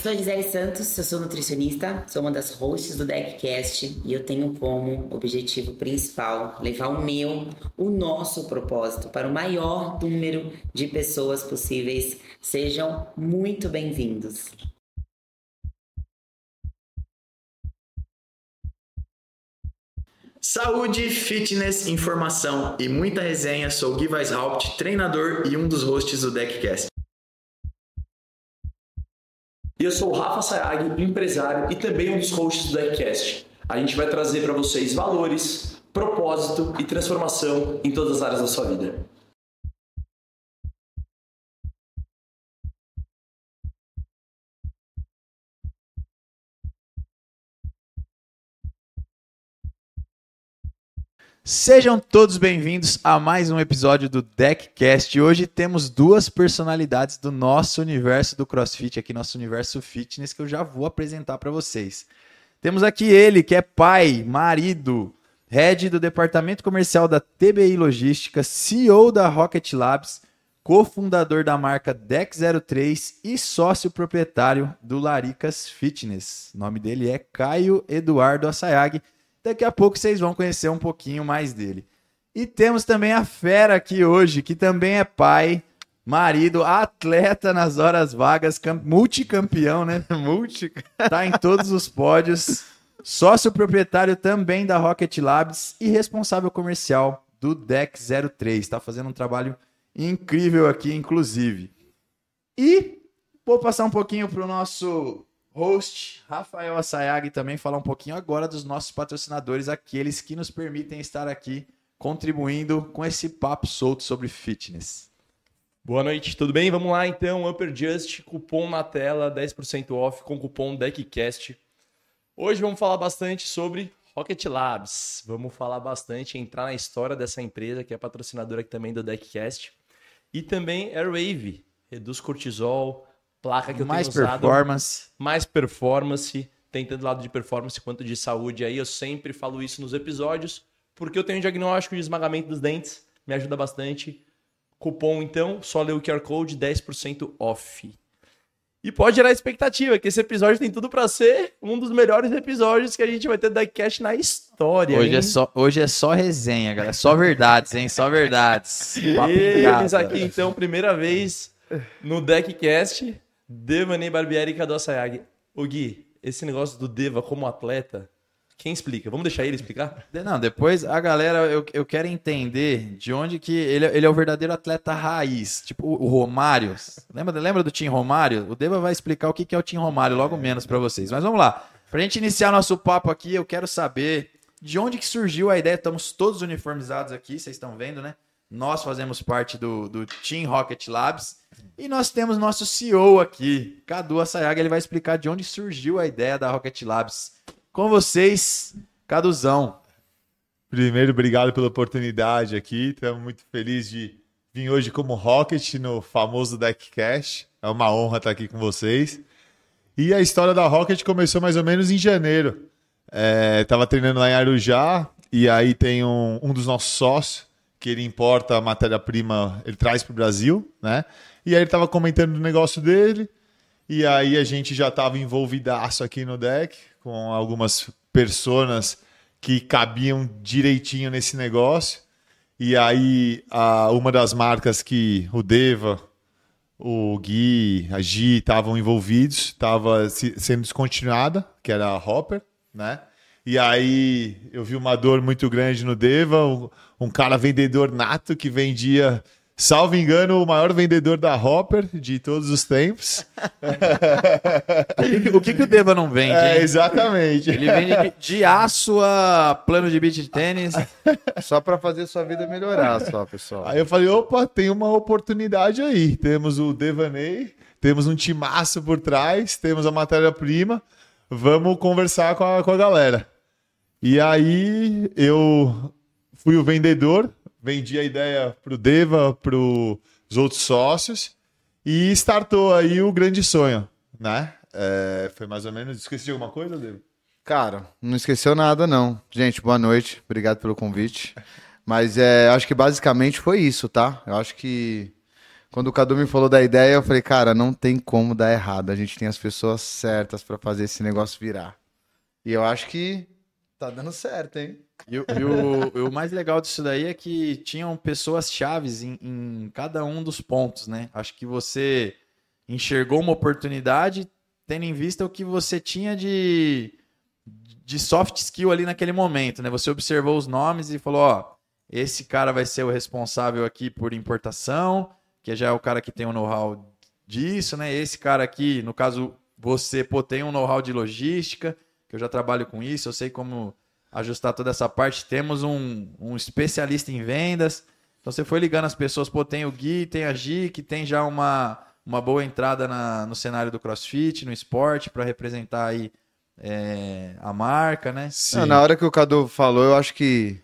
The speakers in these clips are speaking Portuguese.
sou a Gisele Santos, eu sou nutricionista, sou uma das hosts do DeckCast e eu tenho como objetivo principal levar o meu, o nosso propósito para o maior número de pessoas possíveis. Sejam muito bem-vindos. Saúde, fitness, informação e muita resenha. Sou Gui Weishaupt, treinador e um dos hosts do DeckCast. E eu sou o Rafa Sayag, empresário e também um dos hosts do DeckCast. A gente vai trazer para vocês valores, propósito e transformação em todas as áreas da sua vida. Sejam todos bem-vindos a mais um episódio do DeckCast. Hoje temos duas personalidades do nosso universo do CrossFit, aqui nosso universo fitness, que eu já vou apresentar para vocês. Temos aqui ele, que é pai, marido, head do departamento comercial da TBI Logística, CEO da Rocket Labs, cofundador da marca Deck03 e sócio proprietário do Laricas Fitness. O nome dele é Caio Eduardo Assayag. Daqui a pouco vocês vão conhecer um pouquinho mais dele. E temos também a fera aqui hoje, que também é pai, marido, atleta nas horas vagas, multicampeão, né? Multi. Tá em todos os pódios. Sócio proprietário também da Rocket Labs e responsável comercial do Deck 03. Está fazendo um trabalho incrível aqui, inclusive. E vou passar um pouquinho para o nosso host Rafael Assayag também falar um pouquinho agora dos nossos patrocinadores, aqueles que nos permitem estar aqui contribuindo com esse papo solto sobre fitness. Boa noite, tudo bem? Vamos lá então, Upper Just, cupom na tela, 10% off com cupom DECCAST. Hoje vamos falar bastante sobre Rocket Labs. Vamos falar bastante, entrar na história dessa empresa que é patrocinadora aqui também do DECCAST. E também Airwave, reduz cortisol, placa que eu mais tenho usado. performance. Mais performance, tem tanto lado de performance quanto de saúde aí. Eu sempre falo isso nos episódios, porque eu tenho um diagnóstico de esmagamento dos dentes, me ajuda bastante. Cupom, então, só ler o QR Code, 10% off. E pode gerar expectativa, que esse episódio tem tudo para ser um dos melhores episódios que a gente vai ter da Cash na história. Hoje é, só, hoje é só resenha, galera. Só verdades, hein? Só verdades. Eles aqui, então, primeira vez no DeckCast. Devaney Barbieri e Cadu Sayag. O Gui, esse negócio do Deva como atleta, quem explica? Vamos deixar ele explicar? Não, depois a galera, eu, eu quero entender de onde que ele, ele é o verdadeiro atleta raiz. Tipo o, o Romário. Lembra, lembra do Tim Romário? O Deva vai explicar o que, que é o Tim Romário logo menos para vocês. Mas vamos lá. Pra gente iniciar nosso papo aqui, eu quero saber de onde que surgiu a ideia. Estamos todos uniformizados aqui, vocês estão vendo, né? Nós fazemos parte do, do Team Rocket Labs. E nós temos nosso CEO aqui, Cadu Assayaga, ele vai explicar de onde surgiu a ideia da Rocket Labs. Com vocês, Caduzão. Primeiro, obrigado pela oportunidade aqui. Estamos muito felizes de vir hoje como Rocket no famoso Deck Cash. É uma honra estar aqui com vocês. E a história da Rocket começou mais ou menos em janeiro. Estava é, treinando lá em Arujá e aí tem um, um dos nossos sócios que ele importa a matéria-prima, ele traz para o Brasil, né? E aí ele estava comentando do negócio dele, e aí a gente já estava envolvidaço aqui no deck, com algumas personas que cabiam direitinho nesse negócio. E aí a, uma das marcas que o Deva, o Gui, a Gi estavam envolvidos, estava sendo descontinuada, que era a Hopper, né? E aí eu vi uma dor muito grande no Deva, um cara vendedor nato que vendia salvo engano, o maior vendedor da Hopper de todos os tempos. o que, que o Deva não vende? É, exatamente. Ele vende de, de, aço a plano de beat de tênis. Só para fazer sua vida melhorar, só, pessoal. Aí eu falei: opa, tem uma oportunidade aí. Temos o Devaney, temos um timaço por trás, temos a matéria-prima. Vamos conversar com a, com a galera. E aí eu fui o vendedor vendi a ideia para o Deva, para os outros sócios e startou aí o grande sonho, né? É, foi mais ou menos. Esqueci de alguma coisa, Deva? Cara, não esqueceu nada, não. Gente, boa noite. Obrigado pelo convite. Mas é, acho que basicamente foi isso, tá? Eu acho que Quando o Cadu me falou da ideia, eu falei, cara, não tem como dar errado. A gente tem as pessoas certas pra fazer esse negócio virar. E eu acho que tá dando certo, hein? E, o- e o, mais legal disso daí é que tinham pessoas chaves em, em cada um dos pontos, né? Acho que você enxergou uma oportunidade tendo em vista o que você tinha de, de soft skill ali naquele momento, né? Você observou os nomes e falou, ó, esse cara vai ser o responsável aqui por importação, que já é o cara que tem o know-how disso, né? Esse cara aqui, no caso, você, pô, tem um know-how de logística, que eu já trabalho com isso, eu sei como ajustar toda essa parte. Temos um, um especialista em vendas. Então você foi ligando as pessoas, pô, tem o Gui, tem a Gi, que tem já uma, uma boa entrada na- no cenário do CrossFit, no esporte, para representar aí é, a marca, né? Não, na hora que o Cadu falou, eu acho que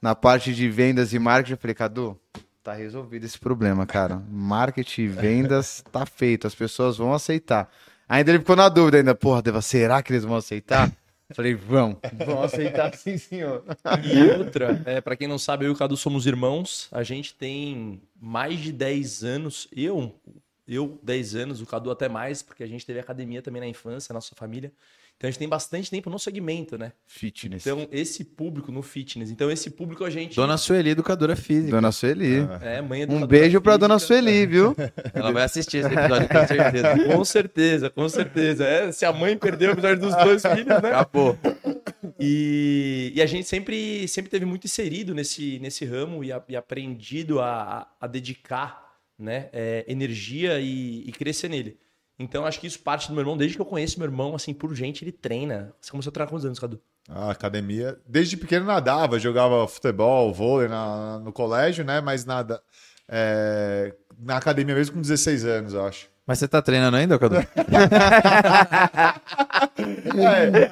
na parte de vendas e marketing, eu falei, Cadu, tá resolvido esse problema, cara. Marketing e vendas tá feito, as pessoas vão aceitar. Ainda ele ficou na dúvida ainda, porra, será que eles vão aceitar? Falei, vão, vão aceitar sim, senhor. E outra, é, para quem não sabe, eu e o Cadu somos irmãos. A gente tem mais de 10 anos. Eu, eu 10 anos, o Cadu até mais, porque a gente teve academia também na infância, nossa família. Então a gente tem bastante tempo no segmento, né? Fitness. Então esse público no fitness. Então esse público a gente Dona Sueli, educadora física. Dona Sueli. é mãe Um beijo pra Dona Sueli, viu? Ela vai assistir esse episódio, com certeza. Com certeza, com certeza. É, se a mãe perdeu o episódio dos dois filhos, né? Acabou. E, e a gente sempre, sempre teve muito inserido nesse, nesse ramo e, a- e aprendido a, a dedicar né, é, energia e, e crescer nele. Então acho que isso parte do meu irmão. Desde que eu conheço meu irmão, assim, por gente, ele treina. Você começou a treinar com quantos anos, Cadu? A academia. Desde pequeno nadava, jogava futebol, vôlei na- no colégio, né? Mas nada. é, na academia mesmo com 16 anos, eu acho. Mas você tá treinando ainda, Cadu?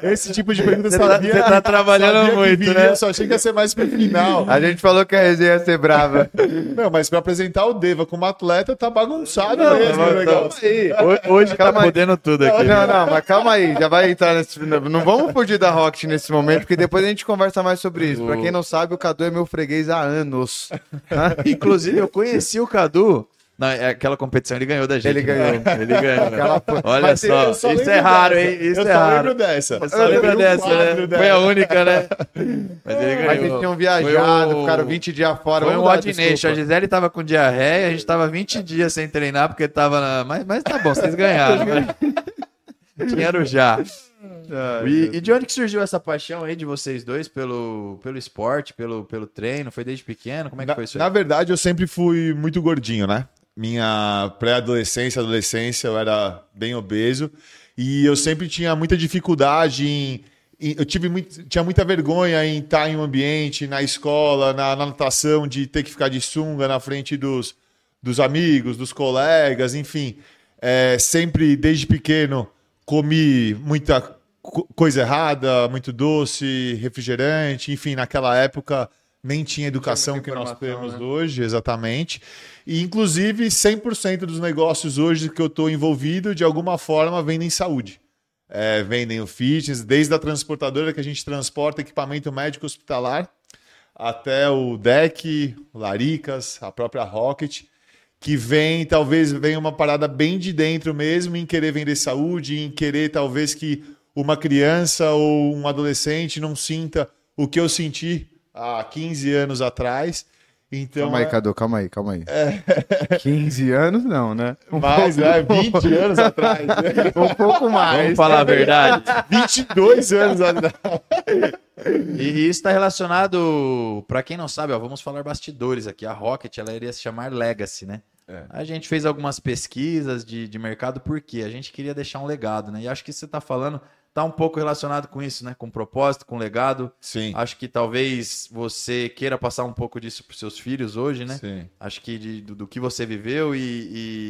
É, esse tipo de pergunta Você eu tá- sabia. você tá trabalhando sabia muito, viria, né? Eu só achei que ia ser mais pro final. A gente falou que a resenha ia ser brava. Não, mas pra apresentar o Deva como atleta, tá bagunçado Não, mesmo mas o negócio. calma aí. Ho- Hoje tá podendo tudo aqui. Não, não, mas calma aí, já vai entrar nesse. Não vamos fugir da Rocket nesse momento, porque depois a gente conversa mais sobre isso. Pra quem não sabe, o Cadu é meu freguês há anos. Inclusive, eu conheci o Cadu. Na, é aquela competição ele ganhou da gente. Ele ganhou. né? Ele ganhou. Aquela- Olha Mas só, eu só isso é raro, dessa. hein? Isso eu é só raro. lembro dessa. Eu só lembro dessa, né? quadro Foi dela. a única, né? Mas ele ganhou. Mas eles tinham viajado, o- ficaram 20 dias fora. Foi um desculpa. nation. A Gisele tava com diarreia, a gente tava 20 dias sem treinar porque tava na... Mas, mas tá bom, vocês ganharam. né? Dinheiro já. E, e de onde que surgiu essa paixão aí de vocês dois pelo, pelo esporte, pelo, pelo treino? Foi desde pequeno? Como é que Na, foi isso aí? na verdade, eu sempre fui muito gordinho, né? Minha pré-adolescência, adolescência, eu era bem obeso. E eu sempre tinha muita dificuldade em. eu tive muito, tinha muita vergonha em estar em um ambiente, na escola, na, na natação, de ter que ficar de sunga na frente dos, dos amigos, dos colegas, enfim. É, sempre, desde pequeno, comi muita co- coisa errada, muito doce, refrigerante, enfim, naquela época nem tinha educação que nós temos né? hoje, exatamente. E, inclusive, 100% dos negócios hoje que eu estou envolvido, de alguma forma, vendem saúde. É, vendem o fitness, desde a transportadora que a gente transporta equipamento médico hospitalar, até o deck, o Laricas, a própria Rocket, que vem, talvez venha uma parada bem de dentro mesmo, em querer vender saúde, em querer talvez que uma criança ou um adolescente não sinta o que eu senti há 15 anos atrás. Então, Calma aí, é- Cadu, calma aí, calma aí. 15 anos não, né? Um mais, pouco- é, 20 anos atrás. né? Um pouco mais. Vamos falar a verdade. 22 anos atrás. E isso está relacionado, para quem não sabe, ó, vamos falar bastidores aqui. A Rocket ela iria se chamar Legacy, né? A gente fez algumas pesquisas de, de mercado porque a gente queria deixar um legado, né? E acho que você está falando tá um pouco relacionado com isso, né? Com propósito, com legado. Sim. Acho que talvez você queira passar um pouco disso para seus filhos hoje, né? Sim. Acho que de- do, do que você viveu e,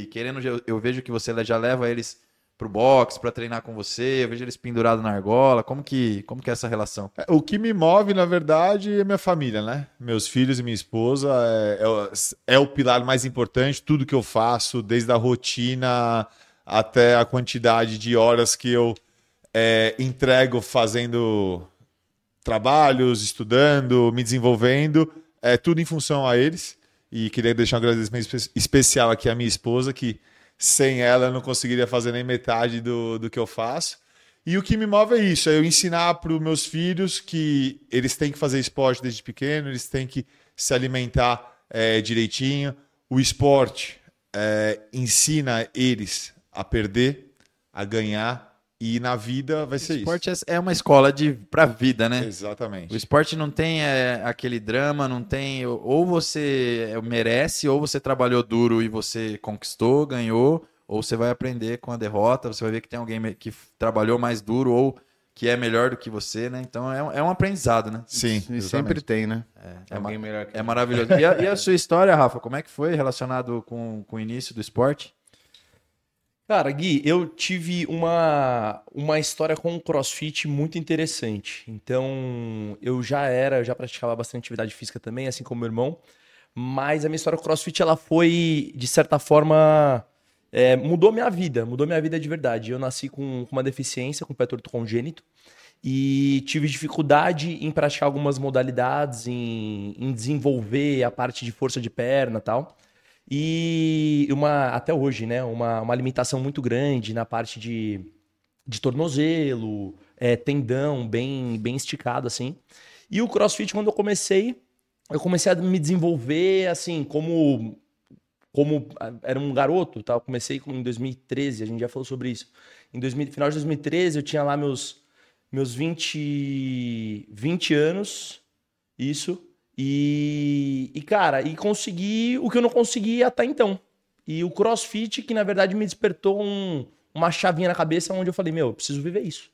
e querendo, eu, eu vejo que você já leva eles pro box para treinar com você, eu vejo eles pendurados na argola. Como que, como que é essa relação? É, O que me move, na verdade, é minha família, né? Meus filhos e minha esposa é, é o- é o pilar mais importante. Tudo que eu faço, desde a rotina até a quantidade de horas que eu é, entrego fazendo trabalhos, estudando, me desenvolvendo, é tudo em função a eles. E queria deixar um agradecimento espe- especial aqui à minha esposa, que sem ela eu não conseguiria fazer nem metade do, do que eu faço. E o que me move é isso, é eu ensinar para os meus filhos que eles têm que fazer esporte desde pequeno, eles têm que se alimentar é, direitinho. O esporte é, ensina eles a perder, a ganhar, e na vida vai ser O esporte é- é uma escola de pra vida, né? isso. O Exatamente. esporte não tem é, aquele drama, não tem. Ou você é, merece, ou você trabalhou duro e você conquistou, ganhou, ou você vai aprender com a derrota, você vai ver que tem alguém que trabalhou mais duro ou que é melhor do que você, né? Então é, um- é um aprendizado, né? Sim, E exatamente. sempre tem, né? É, Alguém melhor que É maravilhoso. E a, e a sua história, Rafa, como é que foi relacionado com, com o início do esporte? Cara, Gui, eu tive uma, uma história com o CrossFit muito interessante. Então, eu já era, eu já praticava bastante atividade física também, assim como meu irmão. Mas a minha história com o CrossFit, ela foi, de certa forma, é, mudou minha vida, mudou minha vida de verdade. Eu nasci com, com uma deficiência, com pé torto congênito, e tive dificuldade em praticar algumas modalidades, em, em desenvolver a parte de força de perna e tal. E uma, até hoje, né, uma, uma limitação muito grande na parte de, de tornozelo, é, tendão bem, bem esticado, assim. E o CrossFit, quando eu comecei, eu comecei a me desenvolver, assim, como como ah, era um garoto, tá? Eu comecei com- em 2013, a gente já falou sobre isso. Em 2000, final de 2013, eu tinha lá meus meus 20 20 anos, isso. E, e cara, e consegui o que eu não conseguia até então. E o CrossFit que na verdade me despertou um- uma chavinha na cabeça onde eu falei, meu, eu preciso viver isso.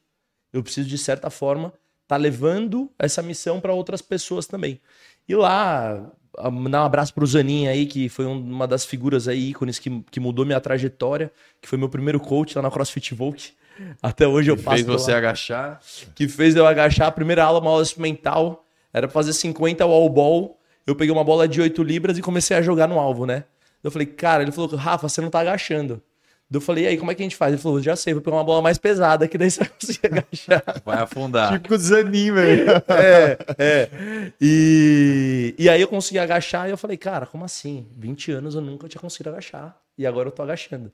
Eu preciso de certa forma tá levando essa missão para outras pessoas também. E lá, mandar um abraço pro Zanin aí, que foi um- uma das figuras aí, ícones que, que mudou minha trajetória, que foi meu primeiro coach lá na CrossFit Volk. Até hoje eu Que passo fez por você lá. agachar. que fez eu agachar. A primeira aula, uma aula experimental, era pra fazer 50 wall ball. Eu peguei uma bola de 8 libras e comecei a jogar no alvo, né? Eu falei, cara, ele falou, Rafa, você não tá agachando. Eu falei, e aí, como é que a gente faz? Ele falou, já sei, vou pegar uma bola mais pesada, que daí você vai conseguir agachar. Vai afundar. Típico desanim, velho. É, é. E, e aí eu consegui agachar e eu falei, cara, como assim? 20 anos eu nunca tinha conseguido agachar. E agora eu tô agachando.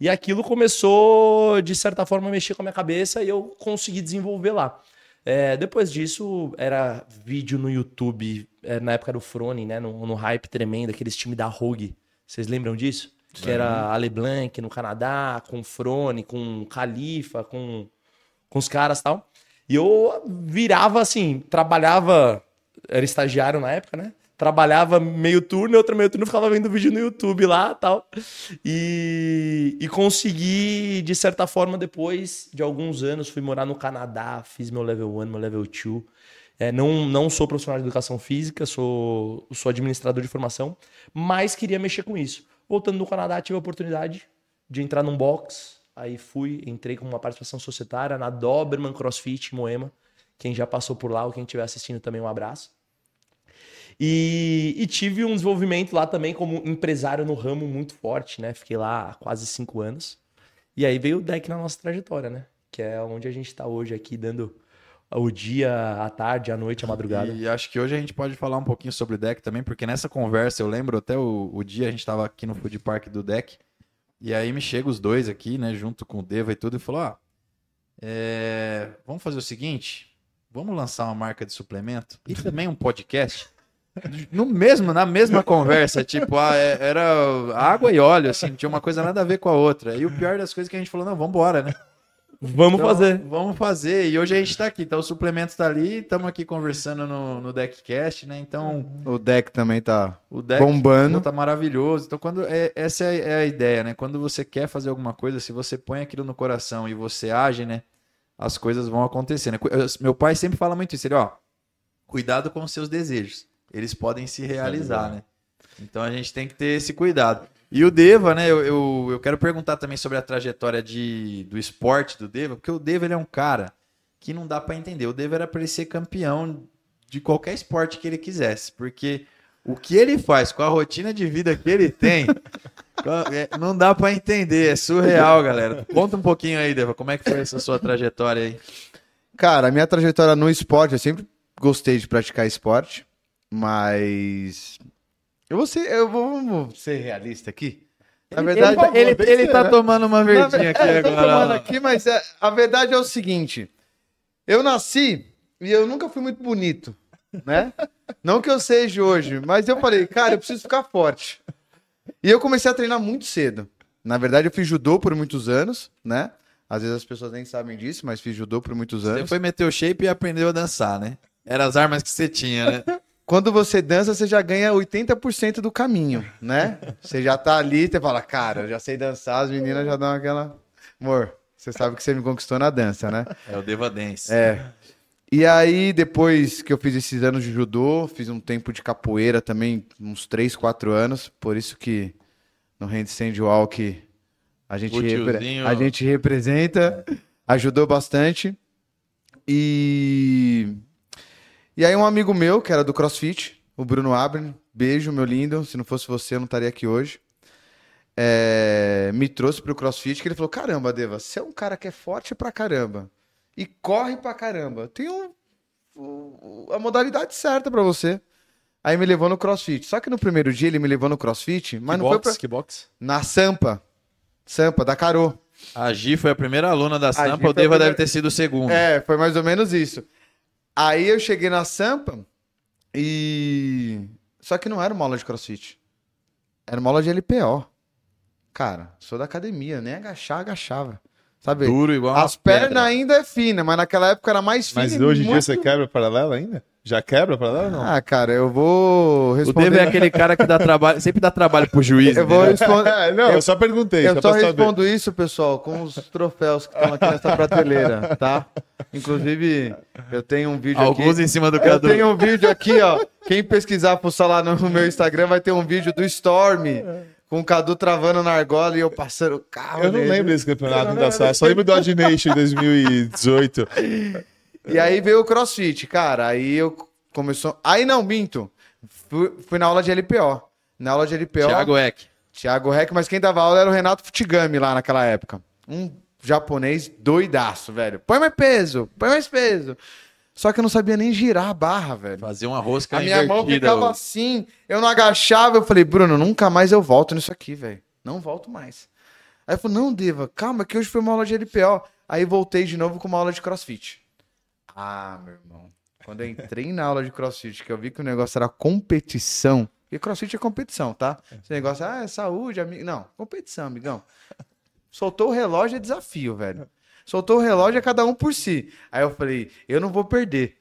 E aquilo começou, de certa forma, a mexer com a minha cabeça e eu consegui desenvolver lá. É, depois disso, era vídeo no YouTube, é, na época do Frone, né? No, no hype tremendo, aqueles times da Rogue. Vocês lembram disso? Que era a LeBlanc no Canadá, com o Frone, com o Califa, com, com os caras e tal. E eu virava assim, trabalhava, era estagiário na época, né? Trabalhava meio turno e outro meio turno ficava vendo vídeo no YouTube lá tal. E, e consegui, de certa forma, depois de alguns anos, fui morar no Canadá, fiz meu level 1, meu level 2. É, não, não sou profissional de educação física, sou, sou administrador de formação, mas queria mexer com isso. Voltando no Canadá, tive a oportunidade de entrar num box. Aí fui, entrei com uma participação societária na Doberman CrossFit em Moema. Quem já passou por lá ou quem estiver assistindo também, um abraço. E, e tive um desenvolvimento lá também como empresário no ramo muito forte, né? Fiquei lá há quase cinco anos. E aí veio o deck na nossa trajetória, né? Que é onde a gente está hoje aqui, dando o dia, a tarde, a noite, a madrugada. E acho que hoje a gente pode falar um pouquinho sobre o deck também, porque nessa conversa, eu lembro até o, o dia, a gente estava aqui no Food Park do deck, e aí me chega os dois aqui, né, junto com o Deva e tudo, e falou, ó, é, vamos fazer o seguinte, vamos lançar uma marca de suplemento e também um podcast. No mesmo, na mesma conversa, tipo, ah, é- era água e óleo, assim, tinha uma coisa nada a ver com a outra. E o pior das coisas é que a gente falou, não, vamos embora, né? Vamos Então, fazer. Vamos fazer. E hoje a gente tá aqui. Então o suplemento tá ali, estamos aqui conversando no, no Deckcast, né? Então O deck também tá o deck bombando. tá maravilhoso. Então quando é, essa é, é a ideia, né? Quando você quer fazer alguma coisa, se você põe aquilo no coração e você age, né? As coisas vão acontecer. né? Meu pai sempre fala muito isso. Ele, ó, cuidado com os seus desejos. Eles podem se realizar, né? Então a gente tem que ter esse cuidado. E o Deva, né? Eu, eu, eu quero perguntar também sobre a trajetória de, do esporte do Deva, porque o Deva ele é um cara que não dá pra entender. O Deva era pra ele ser campeão de qualquer esporte que ele quisesse, porque o que ele faz com a rotina de vida que ele tem, é, não dá pra entender. É surreal, galera. Conta um pouquinho aí, Deva, como é que foi essa sua trajetória aí? Cara, a minha trajetória no esporte, eu sempre gostei de praticar esporte, mas Eu vou ser, eu vou, vamos ser realista aqui. Na Ele- verdade, ele, ele, ele tá tomando uma verdinha ver- aqui é, agora. tomando aqui, mas é, a verdade é o seguinte: eu nasci e eu nunca fui muito bonito, né? Não que eu seja hoje, mas eu falei, cara, eu preciso ficar forte. E eu comecei a treinar muito cedo. Na verdade, eu fiz judô por muitos anos, né? Às vezes as pessoas nem sabem disso, mas fiz judô por muitos Você anos. foi meter o shape e aprendeu a dançar, né? Eram as armas que você tinha, né? Quando você dança, você já ganha 80% do caminho, né? Você já tá ali, você fala, cara, eu já sei dançar, as meninas já dão aquela. Amor, você sabe que você me conquistou na dança, né? É o Deva Dance. É. E aí, depois que eu fiz esses anos de judô, fiz um tempo de capoeira também, uns 3, 4 anos. Por isso que no handstand walk a gente, repre- a gente representa, ajudou bastante. E... e aí um amigo meu, que era do CrossFit, o Bruno Abren, beijo, meu lindo, se não fosse você eu não estaria aqui hoje. É, me trouxe pro CrossFit, que ele falou, caramba, Deva, você é um cara que é forte pra caramba e corre pra caramba. Tem um, o- a modalidade certa pra você. Aí me levou no CrossFit. Só que no primeiro dia ele me levou no CrossFit, mas não foi pra... que box? na Sampa. Sampa, da Carô. A Gi foi a primeira aluna da Sampa, o Deva primeira- deve ter sido o segundo. É, foi mais ou menos isso. Aí eu cheguei na Sampa e. Só que não era uma aula de crossfit. Era uma aula de LPO. Cara, sou da academia, nem agachar, agachava. Sabe? Duro igual As pernas ainda é fina, mas naquela época era mais fina. Mas hoje em dia muito- você quebra paralela ainda? Já quebra paralela ou não? Ah, cara, eu vou O responder. Deva é aquele cara que dá trabalho, sempre dá trabalho pro juiz. Eu vou entendeu? responder. Não, eu, só perguntei. Eu só só pra saber. respondo isso, pessoal, com os troféus que estão aqui nessa prateleira, tá? Inclusive, eu tenho um vídeo aqui. Alguns em cima do Eu Cadu. tenho um vídeo aqui, ó. Quem pesquisar fuçar lá no meu Instagram vai ter um vídeo do Storm com o Cadu travando na argola e eu passando o carro. Eu não nele. lembro desse campeonato ainda só. Só lembro do Adnation em 2018. E aí veio o CrossFit, cara. Aí eu começou. Aí não, minto. Fui, fui na aula de LPO. Na aula de LPO. Thiago Eck. Thiago Reck, mas quem dava aula era o Renato Futigami lá naquela época. Um japonês doidaço, velho. Põe mais peso, põe mais peso. Só que eu não sabia nem girar a barra, velho. Fazer uma rosca A minha mão ficava ô. assim, eu não agachava. Eu falei, Bruno, nunca mais eu volto nisso aqui, velho. Não volto mais. Aí eu falei, não, Deva, calma, que hoje foi uma aula de LPO. Aí voltei de novo com uma aula de crossfit. Ah, meu irmão. Quando eu entrei na aula de crossfit, que eu vi que o negócio era competição. E crossfit é competição, tá? Esse negócio, ah, é saúde, amigo. Não, competição, amigão. Soltou o relógio é desafio, velho. Soltou o relógio é cada um por si. Aí eu falei, eu não vou perder.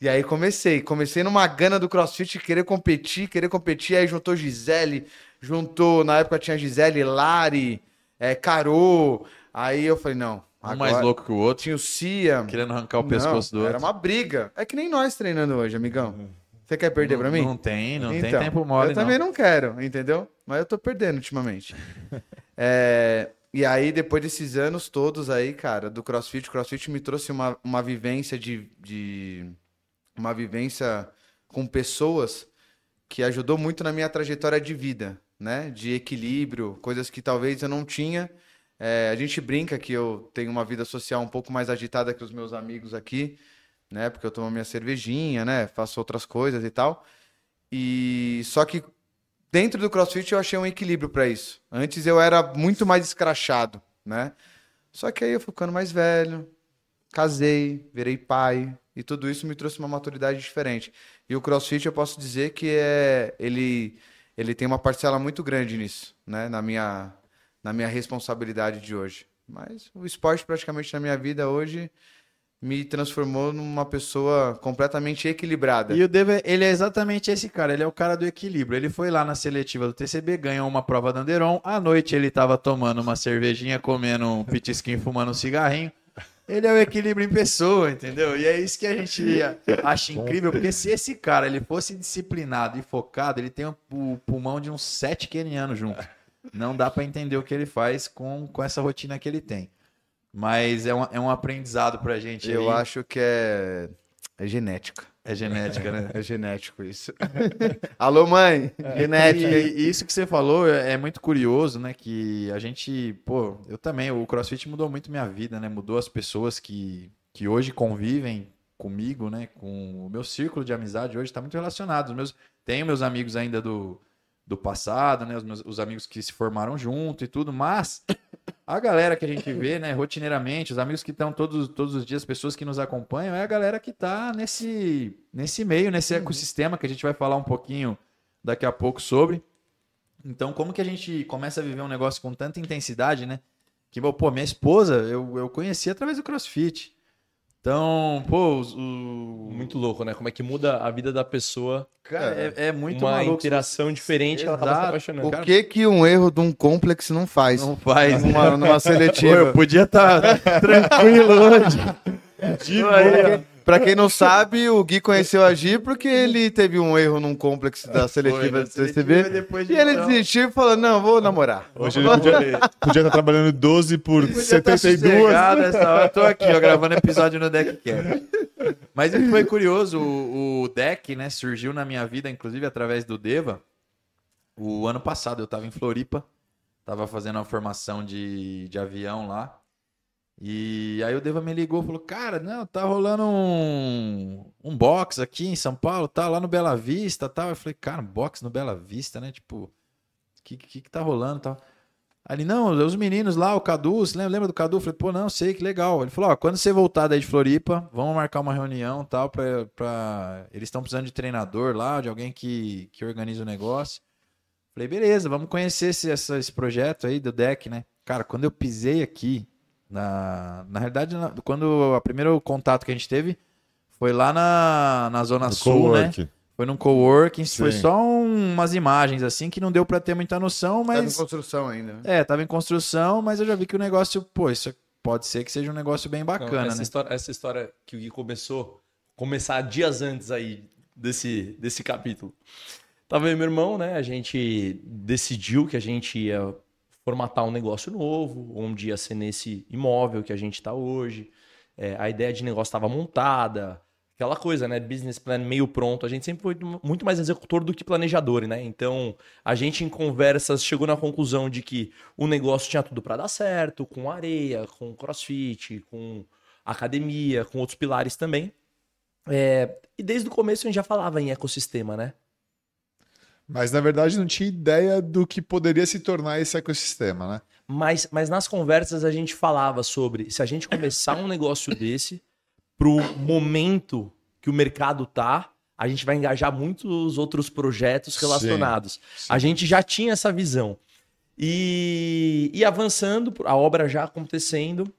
E aí comecei. Comecei numa gana do crossfit, querer competir, querer competir. Aí juntou Gisele, juntou, na época tinha Gisele, Lari, é, Carô. Aí eu falei, não. Um mais louco que o outro, Tinha o Cia. querendo arrancar o Não, pescoço do Era outro. uma briga. É que nem nós treinando hoje, amigão. Você quer perder pra mim? Não tem, não tem Então, tempo mole, Eu também não quero, entendeu? Mas eu tô perdendo ultimamente. É, e aí, depois desses anos todos aí, cara, do CrossFit, o CrossFit me trouxe uma, uma vivência de, de. Uma vivência com pessoas que ajudou muito na minha trajetória de vida, né? De equilíbrio, coisas que talvez eu não tinha. É, a gente brinca que eu tenho uma vida social um pouco mais agitada que os meus amigos aqui, né? Porque eu tomo minha cervejinha, né? Faço outras coisas e tal. E só que dentro do CrossFit eu achei um equilíbrio para isso. Antes eu era muito mais escrachado, né? Só que aí eu ficando mais velho, casei, virei pai e tudo isso me trouxe uma maturidade diferente. E o CrossFit eu posso dizer que é ele ele tem uma parcela muito grande nisso, né? Na minha na minha responsabilidade de hoje. Mas o esporte praticamente na minha vida hoje me transformou numa pessoa completamente equilibrada. E o Deva, ele é exatamente esse cara, ele é o cara do equilíbrio. Ele foi lá na seletiva do TCB, ganhou uma prova da Anderon. À noite ele tava tomando uma cervejinha, comendo um pitisquinho, fumando um cigarrinho. Ele é o equilíbrio em pessoa, entendeu? E é isso que a gente acha incrível, porque se esse cara ele fosse disciplinado e focado, ele tem o pulmão de uns sete quenianos junto. Não dá pra entender o que ele faz com, com essa rotina que ele tem. Mas é um, é um aprendizado pra gente. Eu aí. acho que é, é genética. É genética, né? É genético isso. Alô, mãe! Genética. hein? E, e isso que você falou é, é muito curioso, né? Que a gente, pô, eu também, o CrossFit mudou muito minha vida, né? Mudou as pessoas que, que hoje convivem comigo, né? Com o meu círculo de amizade hoje está muito relacionado. Os meus, tenho meus amigos ainda do, do passado, né? Os, meus- os amigos que se formaram junto e tudo, mas a galera que a gente vê, né, rotineiramente, os amigos que estão todos, todos os dias, pessoas que nos acompanham, é a galera que tá nesse, nesse meio, nesse ecossistema que a gente vai falar um pouquinho daqui a pouco sobre. Então, como que a gente começa a viver um negócio com tanta intensidade, né? Que, pô, minha esposa, eu, eu conheci através do CrossFit. Então, pô, o... Muito louco, né? Como é que muda a vida da pessoa, Cara, é, é muito uma maluco. interação diferente que ela acaba se Exato. apaixonando. O que que um erro de um complexo não faz? Não faz? Numa, numa Pô, eu seletiva. podia estar tranquilo hoje. De boa. Pra quem não sabe, o Gui conheceu a Gi porque ele teve um erro num complexo da seletiva do CCB. E ele desistiu e falou: Não, vou namorar. Hoje ele podia, podia estar trabalhando 12 por Podia estar 72. sossegado essa hora. Tô aqui, ó, gravando episódio no Deckcast. Mas isso foi curioso. O, o Deck, né, surgiu na minha vida, inclusive através do Deva. O ano passado eu tava em Floripa. Tava fazendo uma formação de, de avião lá. E aí o Deva me ligou falou: Cara, não, tá rolando um, um box aqui em São Paulo, tá lá no Bela Vista tal. Eu falei: Cara, box no Bela Vista, né? Tipo, o que, que que tá rolando tal? Aí ele, não, os meninos lá, o Cadu, você lembra, lembra do Cadu? Eu falei, pô, não, sei, que legal. Ele falou, ó, quando você voltar daí de Floripa, vamos marcar uma reunião tal, pra, pra... eles estão precisando de treinador lá, de alguém que, que organiza o negócio. Falei, beleza, vamos conhecer esse, esse projeto aí do deck, né? Cara, quando eu pisei aqui, na, na realidade, na- quando o primeiro contato que a gente teve foi lá na, na Zona No Sul, né? Foi num coworking, foi Sim. só um- umas imagens assim que não deu pra ter muita noção, Tá em mas... construção ainda. né? É, tava em construção, mas eu já vi que o negócio, pô, isso pode ser que seja um negócio bem Não, bacana, essa, né? história, essa história que o Gui começou, começar dias antes aí desse, desse capítulo. Tava eu e meu irmão, né? A gente decidiu que a gente ia formatar um negócio novo, onde ia ser nesse imóvel que a gente está hoje. É, a ideia de negócio estava montada, aquela coisa, né? Business plan meio pronto. A gente sempre foi muito mais executor do que planejador, né? Então, a gente em conversas chegou na conclusão de que o negócio tinha tudo para dar certo, com areia, com crossfit, com academia, com outros pilares também. É, e desde o começo a gente já falava em ecossistema, né? Mas na verdade não tinha ideia do que poderia se tornar esse ecossistema, né? Mas, mas nas conversas a gente falava sobre se a gente começar um negócio desse, pro momento que o mercado tá, a gente vai engajar muitos outros projetos relacionados. A gente já tinha essa visão. E, e avançando, a obra já acontecendo,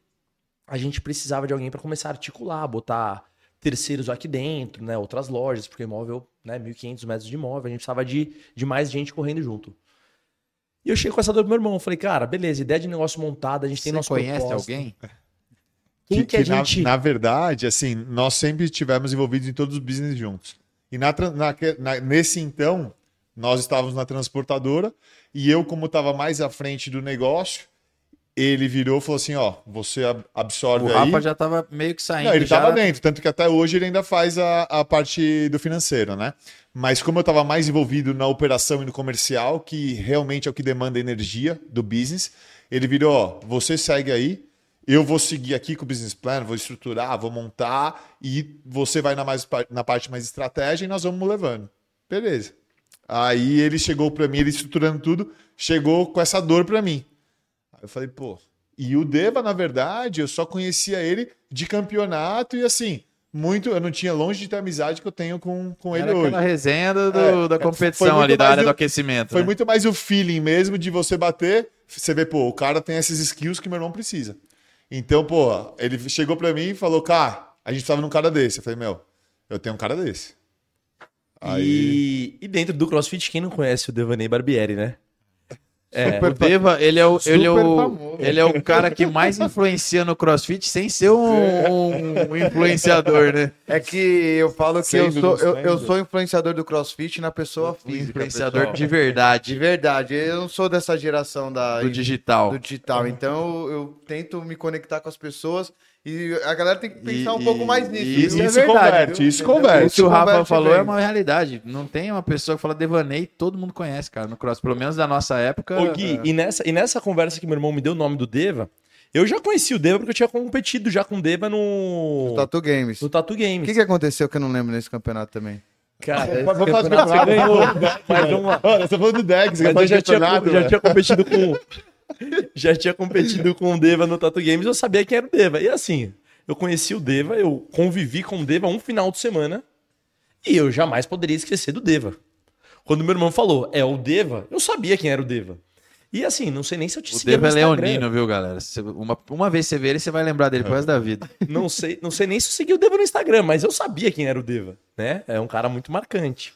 a gente precisava de alguém para começar a articular, botar terceiros aqui dentro, né, outras lojas, porque imóvel, né, 1.500 metros de imóvel, a gente precisava de, de mais gente correndo junto. E eu cheguei com essa dor pro meu irmão, falei, cara, beleza, ideia de negócio montada, a gente tem Você nosso conhece propósito. alguém? Quem que, a na- gente... Na, verdade, assim, nós sempre estivemos envolvidos em todos os business juntos. E na, na- na- nesse então, nós estávamos na transportadora e eu, como estava mais à frente do negócio, ele virou e falou assim: ó, você ab- absorve O aí. Rafa já tava meio que saindo. Não, ele já... estava dentro, tanto que até hoje ele ainda faz a, a parte do financeiro, né? Mas como eu estava mais envolvido na operação e no comercial, que realmente é o que demanda energia do business, ele virou, ó, você segue aí, eu vou seguir aqui com o business plan, vou estruturar, vou montar, e você vai na, mais, na parte mais estratégia e nós vamos levando. Beleza. Aí ele chegou para mim, ele estruturando tudo, chegou com essa dor para mim. Eu falei, pô. E o Deva, na verdade, eu só conhecia ele de campeonato e assim, muito. Eu não tinha longe de ter a amizade que eu tenho com, com ele Era hoje. aquela resenha do- É, da foi competição ali, da área o- do aquecimento. Foi né? muito mais o feeling mesmo de você bater. Você vê, pô, o cara tem essas skills que meu irmão precisa. Então, pô, ele chegou pra mim e falou, cara, a gente precisava de um cara desse. Eu falei, meu, eu tenho um cara desse. Aí. E, e dentro do CrossFit, quem não conhece o Devaney Barbieri, né? É, O Deva, ele é o, ele, é Super o, famoso. ele é o cara que mais influencia no crossfit sem ser um, um influenciador, né? É que eu falo que eu Sendo, sou, eu, eu sou influenciador do CrossFit na pessoa Um física. influenciador pessoal. de verdade, De verdade, eu não sou dessa geração da, do digital. do digital. Então eu, eu tento me conectar com as pessoas e a galera tem que pensar E- um pouco mais nisso. e Isso, é isso verdade, converte, isso converte. O que o Rafa Converte falou bem. é uma realidade. Não tem uma pessoa que fala Devaney, todo mundo conhece, cara, no cross. Pelo menos da nossa época. Ô, Gui, e, nessa, e nessa conversa que meu irmão me deu o nome do Deva, eu já conheci o Deva porque eu tinha competido já com o Deva no, Tatu Games. no Tatu O Games. que, que aconteceu que eu não lembro nesse campeonato também? Cara, campeonato você ganhou. Mas vamos lá. Olha, você falando do Dex, você Mas eu faz já tinha, já velho. tinha competido com. Já tinha competido com o Deva no Tato Games, eu sabia quem era o Deva. E assim, eu conheci o Deva, eu convivi com o Deva um final de semana e eu jamais poderia esquecer do Deva. Quando meu irmão falou, é o Deva, eu sabia quem era o Deva. E assim, não sei nem se eu te O Deva é leonino, viu, galera? Uma, uma vez você vê ele, você vai lembrar dele pro resto da vida. Não sei, não sei nem se eu segui o Deva no Instagram, mas eu sabia quem era o Deva, né? É um cara muito marcante.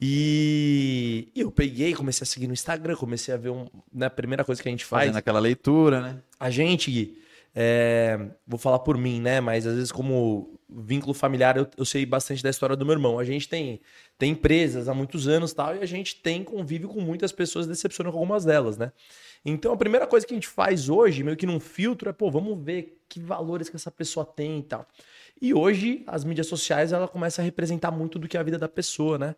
E, e eu peguei, comecei a seguir no Instagram, comecei a ver um, né, a primeira coisa que a gente faz. Fazendo aquela leitura, né? A gente, Gui, é, vou falar por mim, né? Mas às vezes, como vínculo familiar, eu, eu sei bastante da história do meu irmão. A gente tem, tem empresas há muitos anos tal, e a gente tem convívio com muitas pessoas, decepciona com algumas delas, né? Então a primeira coisa que a gente faz hoje, meio que num filtro, é, pô, vamos ver que valores que essa pessoa tem e tal. E hoje, as mídias sociais, ela começa a representar muito do que é a vida da pessoa, né?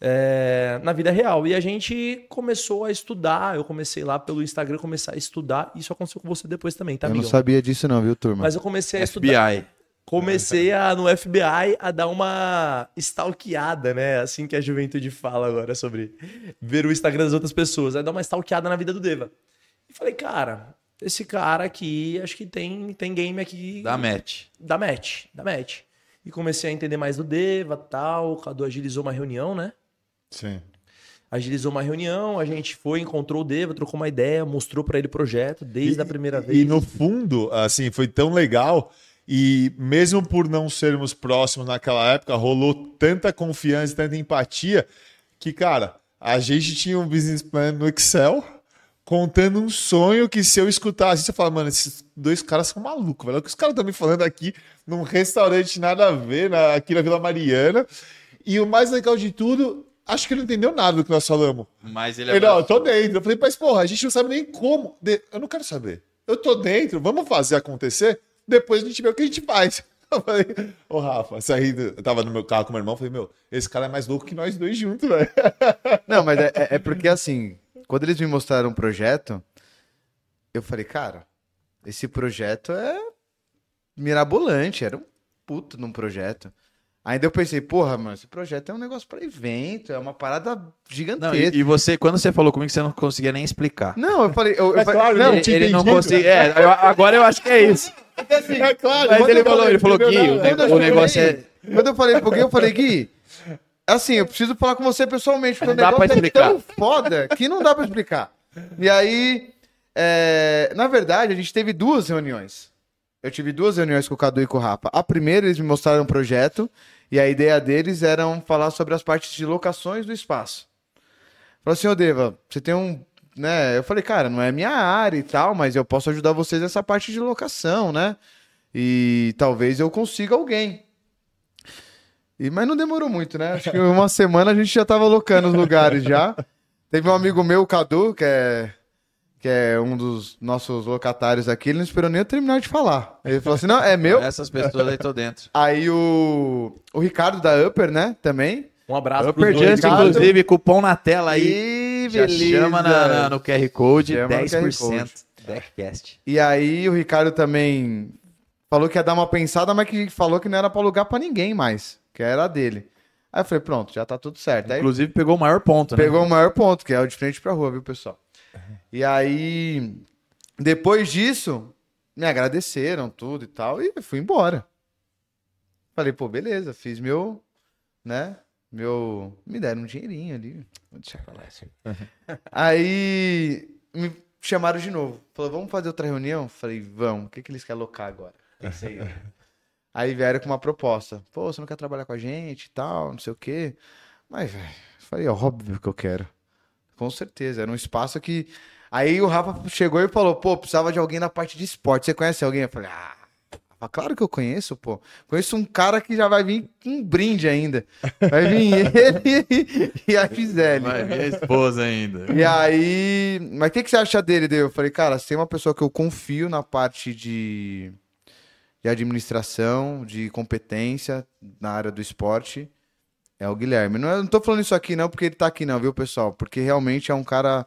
É, na vida real. E a gente começou a estudar, eu comecei lá pelo Instagram, começar a estudar. Isso aconteceu com você depois também, tá, Eu não sabia disso não, viu, turma? Mas eu comecei a estudar. FBI. Comecei a, no FBI a dar uma stalkeada, né? Assim que a juventude fala agora sobre ver o Instagram das outras pessoas. Aí dar uma stalkeada na vida do Deva. E falei, cara, esse cara aqui, acho que tem, tem game aqui. Da match. Da match, da match. E comecei a entender mais do Deva tal. O Cadu agilizou uma reunião, né? Sim. Agilizou uma reunião, a gente foi, encontrou o Deva, trocou uma ideia, mostrou pra ele o projeto desde a primeira vez. E no fundo, assim, foi tão legal. E mesmo por não sermos próximos naquela época, rolou tanta confiança, tanta empatia, que, cara, a gente tinha um business plan no Excel contando um sonho que se eu escutasse, você fala, mano, esses dois caras são malucos, velho. O que os caras estão me falando aqui num restaurante nada a ver, na- aqui na Vila Mariana. E o mais legal de tudo, acho que ele não entendeu nada do que nós falamos. Mas ele Ele, não, eu tô dentro. Eu falei, mas porra, a gente não sabe nem como. De- Eu não quero saber. Eu tô dentro, vamos fazer acontecer, depois a gente vê o que a gente faz. Eu falei, ô Rafa, saí, do- eu tava no meu carro com meu irmão, falei, meu, esse cara é mais louco que nós dois juntos, velho. Não, mas é, é- é porque assim, quando eles me mostraram o projeto, eu falei, cara, esse projeto é mirabolante, era um puto num projeto. Ainda eu pensei, porra, mano, esse projeto é um negócio pra evento, é uma parada Não, gigantesca. e, e você, quando você falou comigo, você não conseguia nem explicar. Não, eu falei, eu, eu É falei, claro, não, não, ele, ele não conseguia. É, eu- agora eu acho que é isso. É claro. Mas ele falou, falei, ele falou, Gui, o, o negócio é. Quando eu falei pro Gui, eu falei, Gui, assim, eu preciso falar com você pessoalmente, porque Não o dá negócio pra é tão foda que não dá pra explicar. E aí, é, na verdade, a gente teve duas reuniões. Eu tive duas reuniões com o Cadu e com o Rafa. A primeira, eles me mostraram um projeto, e a ideia deles era falar sobre as partes de locações do espaço. Falou assim, ô Deva, você tem um. Né? Eu falei, cara, não é minha área e tal, mas eu posso ajudar vocês nessa parte de locação, né? E talvez eu consiga alguém. E, mas não demorou muito, né? Acho que uma semana a gente já tava locando os lugares já. Teve um amigo meu, o Cadu, que é, que é um dos nossos locatários aqui, ele não esperou nem eu terminar de falar. Ele falou assim: não, é meu. Essas pessoas aí tô dentro. Aí o, o Ricardo da Upper, né? Também. Um abraço Eu pros dois. Ricardo. inclusive, cupom na tela aí. Ih, Já beleza. chama na- na- no QR Code, Chama no 10%. QR Code. Deckcast. E aí o Ricardo também falou que ia dar uma pensada, mas que falou que não era pra alugar pra ninguém mais, que era dele. Aí eu falei, pronto, já tá tudo certo. Aí Inclusive, pegou o maior ponto, né? pegou o maior ponto, que é o de frente pra rua, viu, pessoal? E aí, depois disso, me agradeceram tudo e tal, e fui embora. Falei, pô, beleza, fiz meu, né, meu... Me deram um dinheirinho ali, vou deixar pra lá. assim. Aí, me chamaram de novo. Falou, vamos fazer outra reunião? Falei, vamos. O que, que eles querem alocar agora? Pensei. Aí vieram com uma proposta. Pô, você não quer trabalhar com a gente e tal, não sei o quê. Mas, velho, falei, óbvio que eu quero. Com certeza. Era um espaço que. Aí o Rafa chegou e falou, pô, precisava de alguém na parte de esporte. Você conhece alguém? Eu falei, ah. Claro que eu conheço, pô. Conheço um cara que já vai vir com um brinde ainda. Vai vir ele e a Gisele. Vai ver a esposa ainda. E aí. Mas o que, que você acha dele, Deu? Eu falei, cara, você tem uma pessoa que eu confio na parte de, de administração, de competência na área do esporte. É o Guilherme. Não, é- não tô falando isso aqui, não, porque ele tá aqui, não, viu, pessoal? Porque realmente é um cara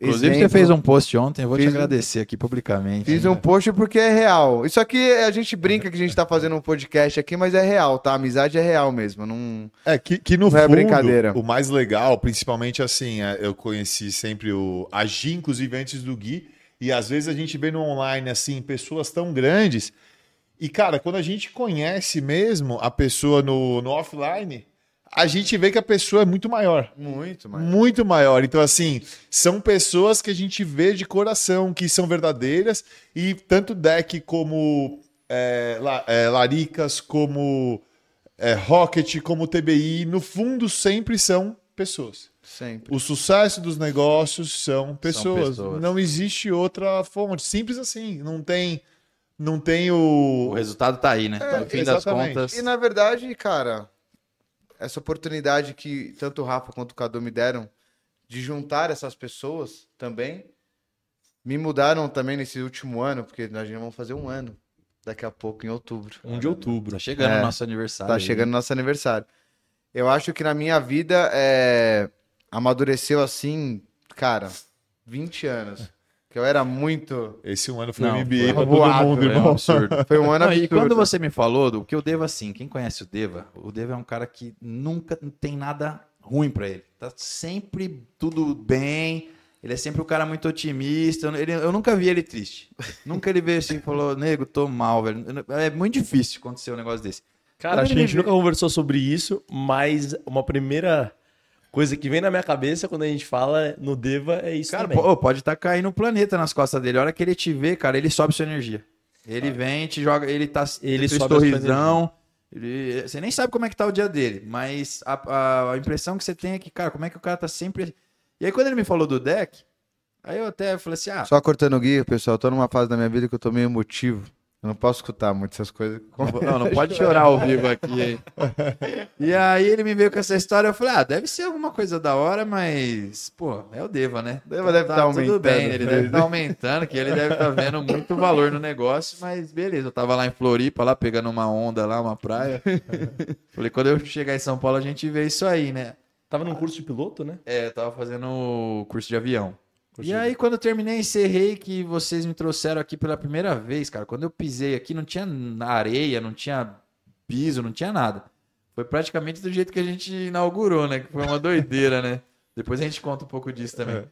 Inclusive, exemplo. você fez um post ontem, eu vou te Fiz um- agradecer aqui publicamente. Fiz um post porque é real. Isso aqui a gente brinca que a gente tá fazendo um podcast aqui, mas é real, tá? A amizade é real mesmo. Não... É, que, que no Não é fundo, brincadeira. o mais legal, principalmente assim, é, eu conheci sempre o a Gi, inclusive antes do Gui, e às vezes a gente vê no online, assim, pessoas tão grandes, e cara, quando a gente conhece mesmo a pessoa no, no offline, a gente vê que a pessoa é muito maior. Muito, mas. Muito maior. Então, assim, são pessoas que a gente vê de coração, que são verdadeiras, e tanto Deck como é, La- é, Laricas, como é, Rocket, como TBI, no fundo sempre são pessoas. Sempre. O sucesso dos negócios são pessoas. pessoas. Não existe outra fonte. Simples assim. Não tem, não tem o. O resultado tá aí, né? É, no fim das exatamente. contas. E na verdade, cara, essa oportunidade que tanto o Rafa quanto o Cadu me deram de juntar essas pessoas também me mudaram também nesse último ano, porque nós já vamos fazer um ano daqui a pouco, em outubro. 1 de outubro. Tá chegando É, o nosso aniversário. Tá aí. chegando nosso aniversário. Eu acho que na minha vida é, amadureceu assim, cara, 20 anos. Que eu era muito. Esse um ano foi Não, um MBA foi pra todo mundo, É um irmão. absurdo. Foi um ano Não, e quando você me falou do que o Deva, assim, quem conhece o Deva, o Deva é um cara que nunca tem nada ruim pra ele. Tá sempre tudo bem. Ele é sempre um cara muito otimista. Ele- eu nunca vi ele triste. nunca ele veio assim e falou, nego, tô mal, velho. É muito difícil acontecer um negócio desse. Cara, acho que a gente nunca conversou sobre isso, mas uma primeira coisa que vem na minha cabeça quando a gente fala no Deva é isso Cara, também. pô, pode estar caindo um planeta nas costas dele. A hora que ele te vê, cara, ele sobe sua energia. Ele vem, te joga, ele tá Ele sobe sorrisão. Ele, você nem sabe como é que tá o dia dele, mas a, a- a impressão que você tem é que, cara, como é que o cara tá sempre. E aí, quando ele me falou do deck, aí eu até falei assim: ah, Só cortando o guia, pessoal, eu tô numa fase da minha vida que eu tô meio emotivo. Eu não posso escutar muito essas coisas. Não, não pode chorar ao vivo aqui, hein? E aí ele me veio com essa história, eu falei, ah, deve ser alguma coisa da hora, mas, pô, é o Deva, né? Deva deve tá Tudo aumentando, bem, ele né? deve estar aumentando, que ele deve estar vendo muito valor no negócio, mas beleza, eu tava lá em Floripa, lá pegando uma onda lá, uma praia. falei, quando eu chegar em São Paulo a gente vê isso aí, né? Tava num curso de piloto, né? É, eu tava fazendo o curso de avião. Curso E aí, quando eu terminei, encerrei que vocês me trouxeram aqui pela primeira vez, cara. Quando eu pisei aqui, não tinha areia, não tinha piso, não tinha nada. Foi praticamente do jeito que a gente inaugurou, né? Que foi uma doideira, né? Depois a gente conta um pouco disso também.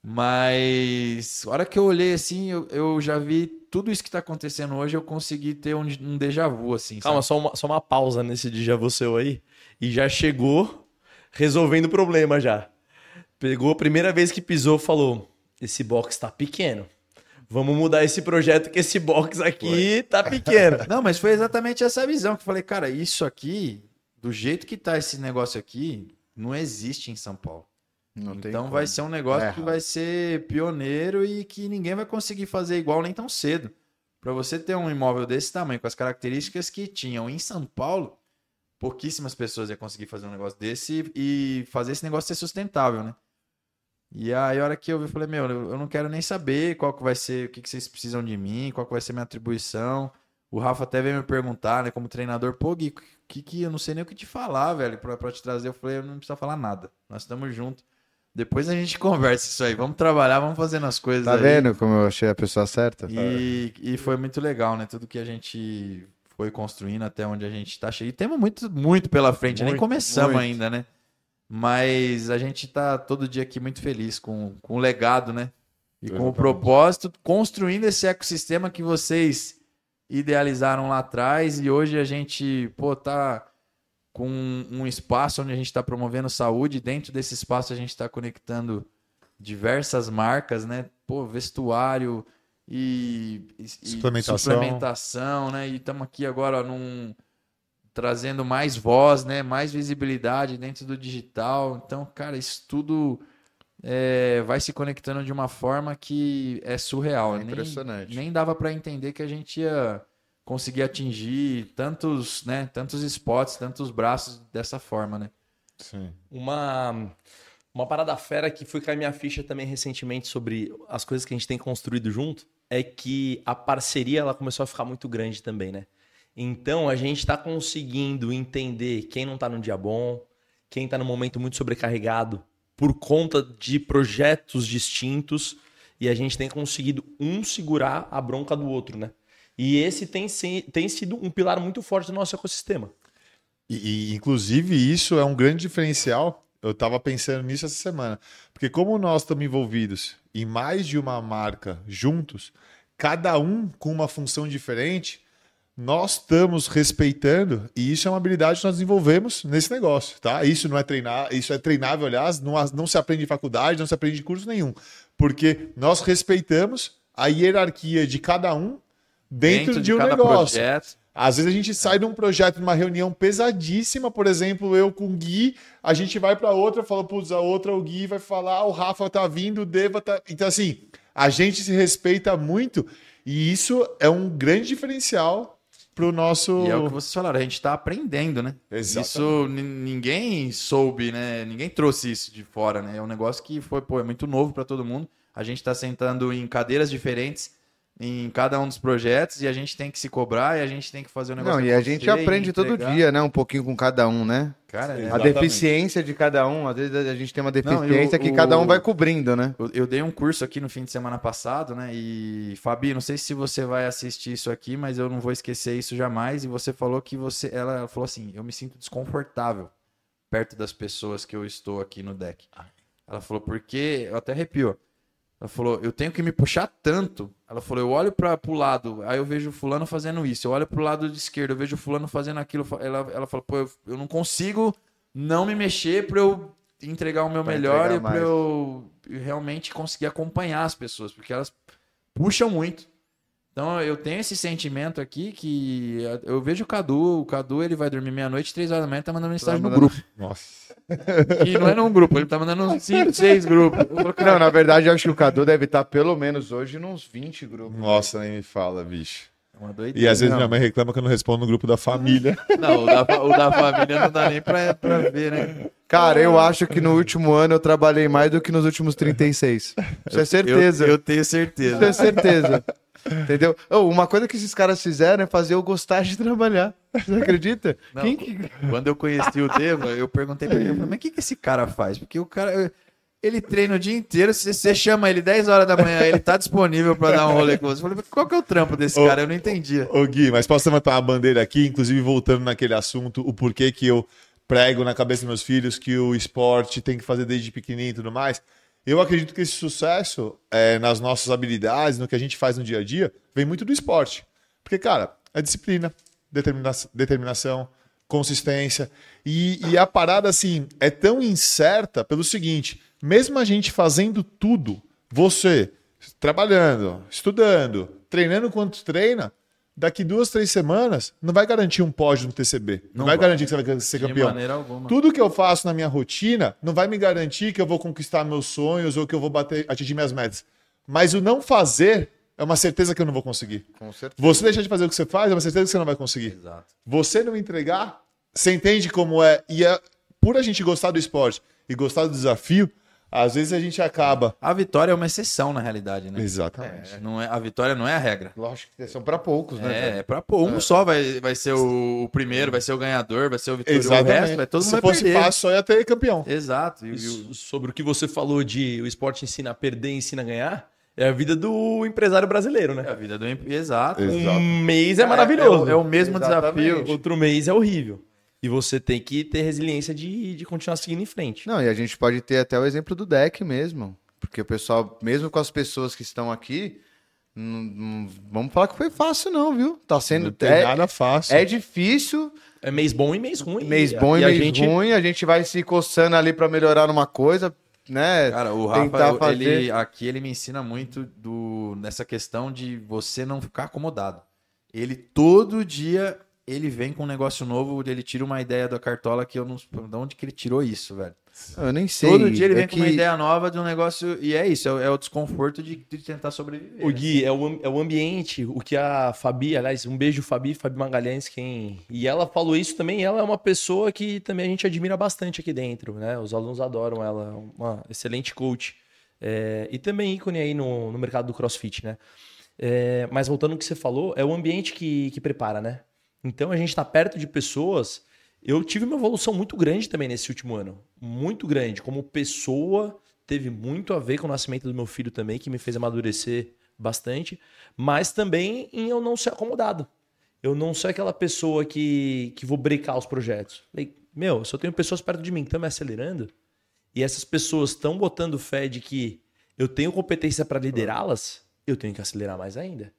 Mas, a hora que eu olhei assim, eu, eu já vi tudo isso que tá acontecendo hoje, eu consegui ter um, um déjà vu, assim. Calma, sabe? só uma, só uma pausa nesse déjà vu seu aí. E já chegou resolvendo o problema já. Pegou a primeira vez que pisou, falou: esse box tá pequeno. Vamos mudar esse projeto que esse box aqui tá pequeno. Não, mas foi exatamente essa visão que eu falei, cara, isso aqui, do jeito que tá esse negócio aqui, não existe em São Paulo. Não tem então vai ser um negócio É que vai ser pioneiro e que ninguém vai conseguir fazer igual nem tão cedo. Para você ter um imóvel desse tamanho, com as características que tinham em São Paulo, pouquíssimas pessoas iam conseguir fazer um negócio desse e fazer esse negócio ser sustentável, né? E aí, a hora que eu vi, eu falei, meu, eu não quero nem saber qual que vai ser, o que, que vocês precisam de mim, qual que vai ser minha atribuição. O Rafa até veio me perguntar, né, como treinador, pô, Gui, que, que eu não sei nem o que te falar, velho, pra, pra te trazer. Eu falei, eu não precisa falar nada. Nós estamos juntos. Depois a gente conversa isso aí. Vamos trabalhar, vamos fazendo as coisas Tá aí. vendo como eu achei a pessoa certa? E, e foi muito legal, né? Tudo que a gente foi construindo até onde a gente tá cheio. E temos muito, muito pela frente, nem Muito, começamos muito. ainda, né? Mas a gente tá todo dia aqui muito feliz com, com o legado, né? E com o Exatamente. propósito, construindo esse ecossistema que vocês idealizaram lá atrás. E hoje a gente, pô, tá com um espaço onde a gente está promovendo saúde. Dentro desse espaço a gente está conectando diversas marcas, né? Pô, vestuário e, e- e Suplementação. suplementação, né? E estamos aqui agora num trazendo mais voz, né? Mais visibilidade dentro do digital. Então, cara, isso tudo é, vai se conectando de uma forma que é surreal. É Nem- impressionante. Nem, dava para entender que a gente ia conseguir atingir tantos, né? Tantos spots, tantos braços dessa forma, né? Sim. Uma, uma parada fera que foi cair minha ficha também recentemente sobre as coisas que a gente tem construído junto é que a parceria ela começou a ficar muito grande também, né? Então a gente tá conseguindo entender quem não tá num dia bom, quem tá num momento muito sobrecarregado por conta de projetos distintos e a gente tem conseguido um segurar a bronca do outro, né? E esse tem, tem sido um pilar muito forte do nosso ecossistema. E, e, inclusive, isso é um grande diferencial. Eu estava pensando nisso essa semana. Porque, como nós estamos envolvidos em mais de uma marca juntos, cada um com uma função diferente, nós estamos respeitando, e isso é uma habilidade que nós desenvolvemos nesse negócio, tá? Isso não é treinar, isso é treinável, aliás, não, não se aprende em faculdade, não se aprende em curso nenhum. Porque nós respeitamos a hierarquia de cada um dentro, de, um negócio. projeto. Às vezes a gente sai de um projeto, de uma reunião pesadíssima, por exemplo, eu com o Gui, a gente vai para outra, fala, putz, a outra, o Gui vai falar, o Rafa tá vindo, o Deva tá. Então, assim, a gente se respeita muito e isso é um grande diferencial pro nosso. E é o que vocês falaram, a gente tá aprendendo, né? Exatamente. Isso ni- ninguém soube, né? Ninguém trouxe isso de fora, né? É um negócio que foi, pô, é muito novo para todo mundo. A gente tá sentando em cadeiras diferentes em cada um dos projetos e a gente tem que se cobrar e a gente tem que fazer o negócio Não, e a gente aprende todo dia, né? Um pouquinho com cada um, né? Cara, é- A Exatamente. deficiência de cada um. Às vezes a gente tem uma Não, e o- deficiência que o- cada um vai cobrindo, né? Eu, eu dei um curso aqui no fim de semana passado, né? E Fabi, não sei se você vai assistir isso aqui, mas eu não vou esquecer isso jamais. E você falou que você, ela, ela falou assim, eu me sinto desconfortável perto das pessoas que eu estou aqui no deck. Ela falou porque eu até arrepio. Ela falou, eu tenho que me puxar tanto. Ela falou, eu olho para o lado, aí eu vejo fulano fazendo isso. Eu olho pro lado de esquerdo, eu vejo fulano fazendo aquilo. Ela, ela falou, pô, eu, eu não consigo não me mexer para eu entregar o meu Pra melhor e para eu realmente conseguir acompanhar as pessoas, porque elas puxam muito. Então eu tenho esse sentimento aqui que eu vejo o Cadu, o Cadu ele vai dormir meia-noite, três horas da manhã, tá mandando mensagem no mandando- grupo. Nossa. E não é num grupo, ele tá mandando uns cinco, seis grupos. Eu Não, na verdade, eu acho que o Cadu deve estar pelo menos hoje nos 20 grupos. Nossa, nem me fala, bicho. é uma doideira. E às vezes Não. minha mãe reclama que eu não respondo no grupo da família. Não, o da, o da família não dá nem pra, pra ver, né? Cara, eu acho que no último ano eu trabalhei mais do que nos últimos 36. Isso é certeza. Eu, eu tenho certeza. Isso é certeza. Entendeu? Ô, uma coisa que esses caras fizeram é fazer eu gostar de trabalhar. Você acredita? Não, Quem que... Quando eu conheci o Deva, eu perguntei pra ele, eu falei, mas o que, que esse cara faz? Porque o cara, ele treina o dia inteiro, você, você chama ele 10 horas da manhã, ele tá disponível pra dar um rolê com você. Eu falei, qual que é o trampo desse Ô, cara? Eu não entendia. Ô Gui, mas posso levantar uma bandeira aqui, inclusive voltando naquele assunto, o porquê que eu prego na cabeça dos meus filhos que o esporte tem que fazer desde pequenininho e tudo mais. Eu acredito que esse sucesso é, nas nossas habilidades, no que a gente faz no dia a dia, vem muito do esporte. Porque, cara, é disciplina, determina determinação, consistência. E, e a parada, assim, é tão incerta pelo seguinte: mesmo a gente fazendo tudo, você trabalhando, estudando, treinando quanto treina, daqui duas, três semanas, não vai garantir um pódio no TCB. Não, Não vai, vai. garantir que você vai ser De campeão. maneira alguma. Tudo que eu faço na minha rotina não vai me garantir que eu vou conquistar meus sonhos ou que eu vou bater, atingir minhas metas. Mas o não fazer é uma certeza que eu não vou conseguir. Com certeza. Você deixar de fazer o que você faz é uma certeza que você não vai conseguir. Exato. Você não entregar, você entende como é. E é por a gente gostar do esporte e gostar do desafio, às vezes a gente acaba. A vitória é uma exceção, na realidade, né? Exatamente. É, não é, a vitória não é a regra. Lógico que são pra poucos, né? É, velho? é pra pô, um só vai, vai ser o, primeiro, vai ser o ganhador, vai ser o vitorioso. O resto, vai, todo mundo Se vai fosse perder. fácil, só ia ter campeão. Exato. E, e sobre o que você falou de o esporte ensina a perder e ensina a ganhar, é a vida do empresário brasileiro, é né? a vida do... em- Exato. Um mês é É, maravilhoso. É, o- é o mesmo Exatamente. desafio. Outro mês é horrível. E você tem que ter resiliência de, de continuar seguindo em frente. Não, e a gente pode ter até o exemplo do deck mesmo. Porque o pessoal, mesmo com as pessoas que estão aqui, não, não- vamos falar que foi fácil, não, viu? Tá sendo. Não tem é, nada fácil. é difícil, É mês bom e mês ruim. mês bom e, a mês gente ruim, a gente vai se coçando ali pra melhorar numa coisa, né? Cara, o Rafa, fazer- ele, aqui ele me ensina muito do, nessa questão de você não ficar acomodado. Ele todo dia ele vem com um negócio novo, ele tira uma ideia da cartola que eu não. De onde que ele tirou isso, velho? Eu nem sei. Todo dia ele é vem com uma ideia nova de um negócio. E é isso, é, o- é o desconforto de, de tentar sobreviver. O né? Gui, é o, é o ambiente, o que a Fabi, aliás, um beijo Fabi, Fabi Magalhães, quem... E ela falou isso também, ela é uma pessoa que também a gente admira bastante aqui dentro, né? Os alunos adoram ela, é uma excelente coach. É, e também ícone aí no, no mercado do crossfit, né? É, mas voltando ao que você falou, é o ambiente que, que prepara, né? Então a gente tá perto de pessoas eu tive uma evolução muito grande também nesse último ano. Muito grande. Como pessoa, teve muito a ver com o nascimento do meu filho também, que me fez amadurecer bastante. Mas também em eu não ser acomodado. Eu não sou aquela pessoa que, que vou brecar os projetos. Meu, eu tenho pessoas perto de mim que estão me acelerando, e essas pessoas estão botando fé de que eu tenho competência para liderá-las, eu tenho que acelerar mais ainda.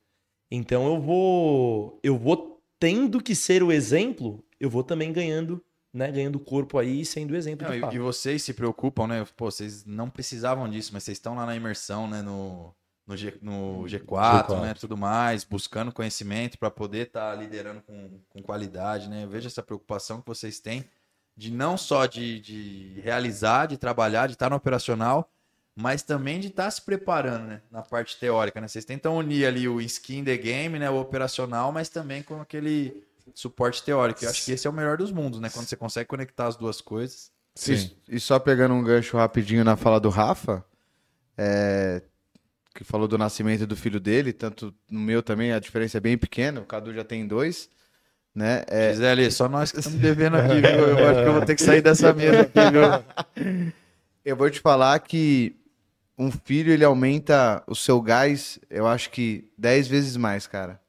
Então eu vou, eu vou tendo que ser o exemplo, eu vou também ganhando, né, ganhando corpo aí e sendo exemplo Não, de e, e vocês se preocupam, né? Pô, vocês não precisavam disso, mas vocês estão lá na imersão, né? No, no, G, no G4, G4. né? Tudo mais, buscando conhecimento para poder estar liderando com, com qualidade, né? Eu vejo essa preocupação que vocês têm de não só de, de realizar, de trabalhar, de estar no operacional, mas também de estar se preparando, né? Na parte teórica, né? Vocês tentam unir ali o skin the game, né? O operacional, mas também com aquele suporte teórico. Eu acho que esse é o melhor dos mundos, né? Quando você consegue conectar as duas coisas. Sim. E, e só pegando um gancho rapidinho na fala do Rafa, é, que falou do nascimento do filho dele, tanto no meu também a diferença é bem pequena, o Cadu já tem dois, né? É, Gisele, só nós que estamos devendo aqui, viu? Eu acho que eu vou ter que sair dessa mesa aqui, viu? eu vou te falar que um filho ele aumenta o seu gás, eu acho que 10 vezes mais, cara.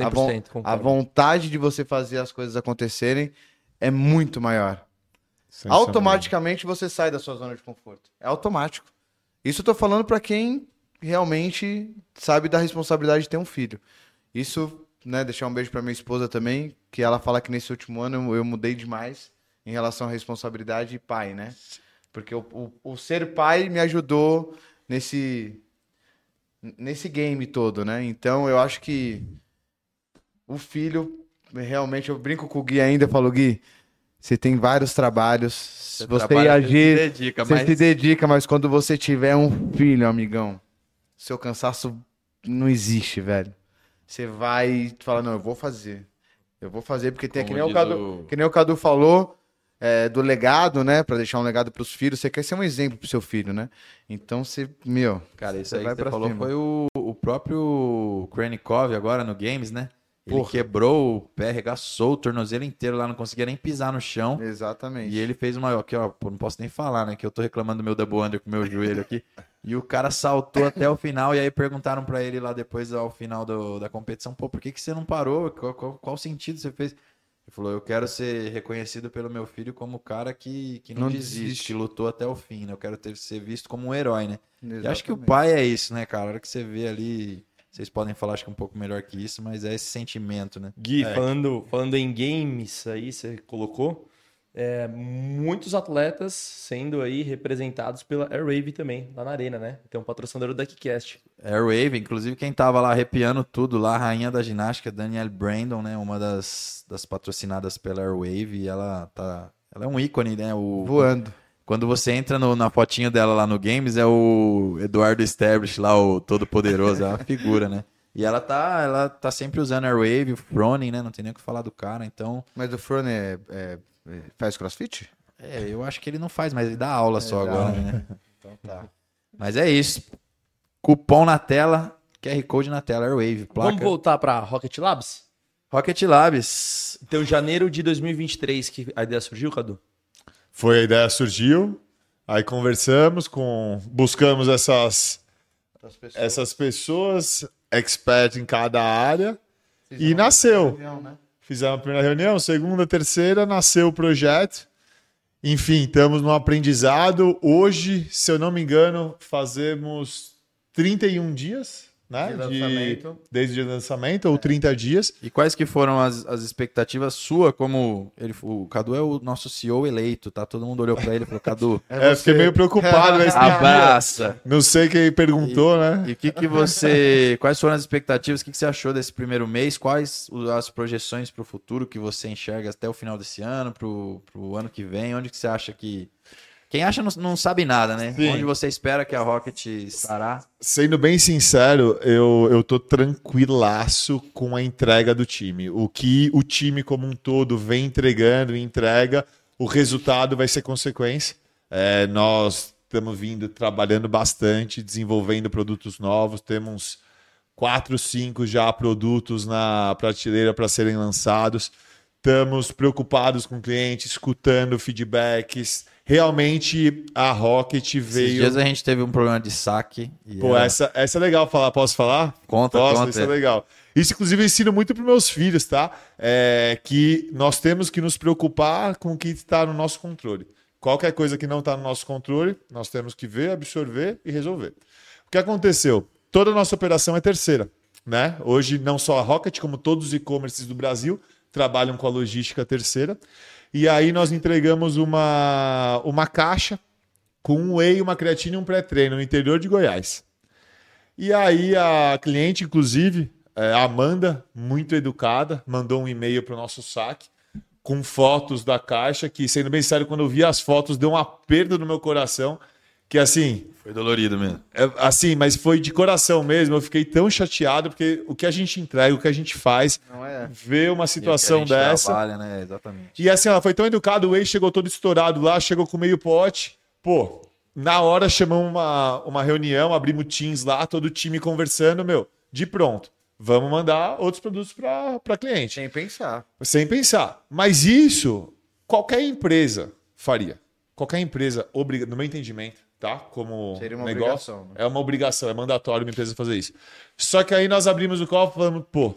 A, von- 100%. a concordo. vontade de você fazer as coisas acontecerem é muito maior. Automaticamente você sai da sua zona de conforto. É automático. Isso eu tô falando pra quem realmente sabe da responsabilidade de ter um filho. Isso, né, deixar um beijo pra minha esposa também, que ela fala que nesse último ano eu, eu mudei demais em relação à responsabilidade e pai, né? Porque o, o, o ser pai me ajudou nesse nesse game todo, né? Então eu acho que o filho realmente eu brinco com o Gui ainda, eu falo Gui, você tem vários trabalhos, se você trabalha, ia você agir, se dedica, você mas se dedica, mas quando você tiver um filho, amigão, seu cansaço não existe, velho. Você vai e fala, não, eu vou fazer. Eu vou fazer, porque tem que nem, o Cadu, o- que nem o Cadu falou, é, do legado, né? Pra deixar um legado pros filhos. Você quer ser um exemplo pro seu filho, né? Então você, meu, Cara, isso aí vai que você falou cima. foi o, o próprio Kranikov agora no Games, né? Ele Porra. quebrou o pé, arregaçou o tornozelo inteiro lá, não conseguia nem pisar no chão. exatamente. E ele fez uma. Aqui, ó, não posso nem falar, né? Que eu tô reclamando do meu double under com o meu joelho aqui. E o cara saltou até o final. E aí perguntaram pra ele lá depois, ao final do- da competição: pô, por que, que você não parou? Qual, qual, qual sentido você fez? Ele falou: eu quero ser reconhecido pelo meu filho como o cara que, que não, Não desiste, desiste. que lutou até o fim, né? Eu quero ter, ser visto como um herói, né? E acho que o Exatamente. pai é isso, né, cara? A hora que você vê ali. Vocês podem falar, acho que um pouco melhor que isso, mas é esse sentimento, né? Gui, É. falando, falando em games aí, você colocou, é, muitos atletas sendo aí representados pela Airwave também, lá na arena, né? Tem um patrocinador da Kickcast. Airwave, inclusive quem tava lá arrepiando tudo lá, a rainha da ginástica, Danielle Brandon, né? Uma das, das patrocinadas pela Airwave, e ela tá. Ela é um ícone, né? O, Voando. Quando você entra no- na fotinho dela lá no Games, é o Eduardo Stablish lá, o todo poderoso, é uma figura, né? E ela tá, ela tá sempre usando Airwave, o Froning, né? Não tem nem o que falar do cara, então. Mas o Fron é, é- é- faz crossfit? É, eu acho que ele não faz, mas ele dá aula só dá, agora, né? Então tá. Mas é isso. Cupom na tela, QR Code na tela, Airwave, placa. Vamos voltar para Rocket Labs? Rocket Labs. Então, janeiro de 2023 que a ideia surgiu, Cadu? Foi a ideia surgiu, aí conversamos com, buscamos essas pessoas. essas pessoas expert em cada área Vocês e nasceu. reunião, né? Fizemos a primeira reunião, segunda, terceira, nasceu o projeto. Enfim, estamos no aprendizado. Hoje, se eu não me engano, fazemos 31 dias, né? De desde o dia do lançamento, ou 30 dias. E quais que foram as, as expectativas sua como ele, o Cadu é o nosso CEO eleito, tá? Todo mundo olhou pra ele e falou, Cadu, É, fiquei meio preocupado. mas abraça. Não sei quem perguntou, né? E o que que você, quais foram as expectativas? O que que você achou desse primeiro mês? Quais o- as projeções para o futuro que você enxerga até o final desse ano, pro, pro ano que vem? Onde que você acha que quem acha não, não sabe nada, né? Sim. Onde você espera que a Rocket estará? Sendo bem sincero, eu, eu tô tranquilaço com a entrega do time. O que o time como um todo vem entregando e entrega, o resultado vai ser consequência. É, nós estamos vindo trabalhando bastante, desenvolvendo produtos novos, temos quatro, cinco já produtos na prateleira para serem lançados. estamos preocupados com o cliente, escutando feedbacks. Realmente a Rocket Esses veio. dias a gente teve um problema de saque. Pô, era- essa, essa é legal falar. Posso falar? Conta, Posso, conta. isso é legal. Isso, inclusive, eu ensino muito para meus filhos, tá? É que nós temos que nos preocupar com o que está no nosso controle. Qualquer coisa que não está no nosso controle, nós temos que ver, absorver e resolver. O que aconteceu? Toda a nossa operação é terceira. Né? Hoje, não só a Rocket, como todos os e-commerces do Brasil trabalham com a logística terceira. E aí nós entregamos uma, uma caixa com um whey, uma creatina e um pré-treino no interior de Goiás. E aí a cliente, inclusive, é, a Amanda, muito educada, mandou um e-mail para o nosso saque com fotos da caixa, que, sendo bem sério, quando eu vi as fotos, deu um aperto no meu coração, que assim, Foi dolorido mesmo. é, assim, mas foi de coração mesmo, eu fiquei tão chateado, porque o que a gente entrega, o que a gente faz, Não é? ver uma situação E o que a gente dessa... Trabalha, né? Exatamente. E assim, ela foi tão educada, o Whey chegou todo estourado lá, chegou com meio pote. Pô, na hora chamamos uma, uma reunião, abrimos Teams lá, todo o time conversando, meu, de pronto. Vamos mandar outros produtos para cliente. Sem pensar. Sem pensar. Mas isso, qualquer empresa faria. Qualquer empresa, obriga, no meu entendimento, tá? Como Seria uma negócio, obrigação, né? é uma obrigação, é mandatório uma empresa fazer isso. Só que aí nós abrimos o copo e falamos, pô,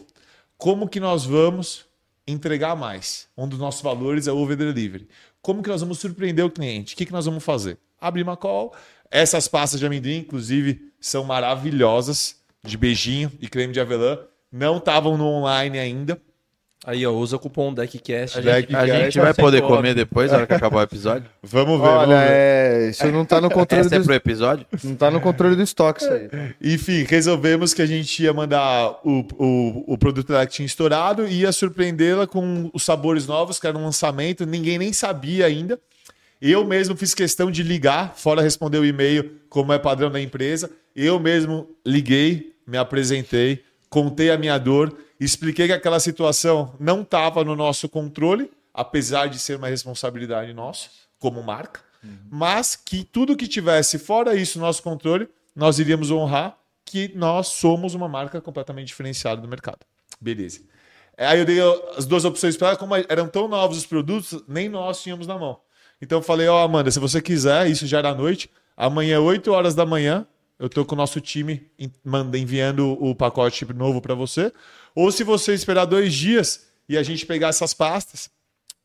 como que nós vamos entregar mais? Um dos nossos valores é o over delivery. Como que nós vamos surpreender o cliente? O que, que nós vamos fazer? Abrir uma call. Essas pastas de amendoim, inclusive, são maravilhosas, de beijinho e creme de avelã. Não estavam no online ainda. Aí, ó, usa o cupom DECCast. A gente, a gente vai poder comer depois, na hora que acabar o episódio? Vamos ver. Olha, vamos ver. é, isso não tá no controle Essa é do, pro episódio? não tá no controle do estoque isso aí. Enfim, resolvemos que a gente ia mandar o, o, o produto dela que tinha estourado e ia surpreendê-la com os sabores novos, que era um lançamento, ninguém nem sabia ainda. Eu mesmo fiz questão de ligar, fora responder o e-mail, como é padrão da empresa. Eu mesmo liguei, me apresentei, contei a minha dor, expliquei que aquela situação não estava no nosso controle, apesar de ser uma responsabilidade nossa, como marca, mas que tudo que tivesse fora isso no nosso controle, nós iríamos honrar que nós somos uma marca completamente diferenciada do mercado. Beleza. Aí eu dei as duas opções para ela, como eram tão novos os produtos, nem nós tínhamos na mão. Então eu falei, ó, Amanda, se você quiser, isso já era à noite, amanhã, 8 horas da manhã, eu tô com o nosso time manda- enviando o pacote novo para você. Ou se você esperar dois dias e a gente pegar essas pastas,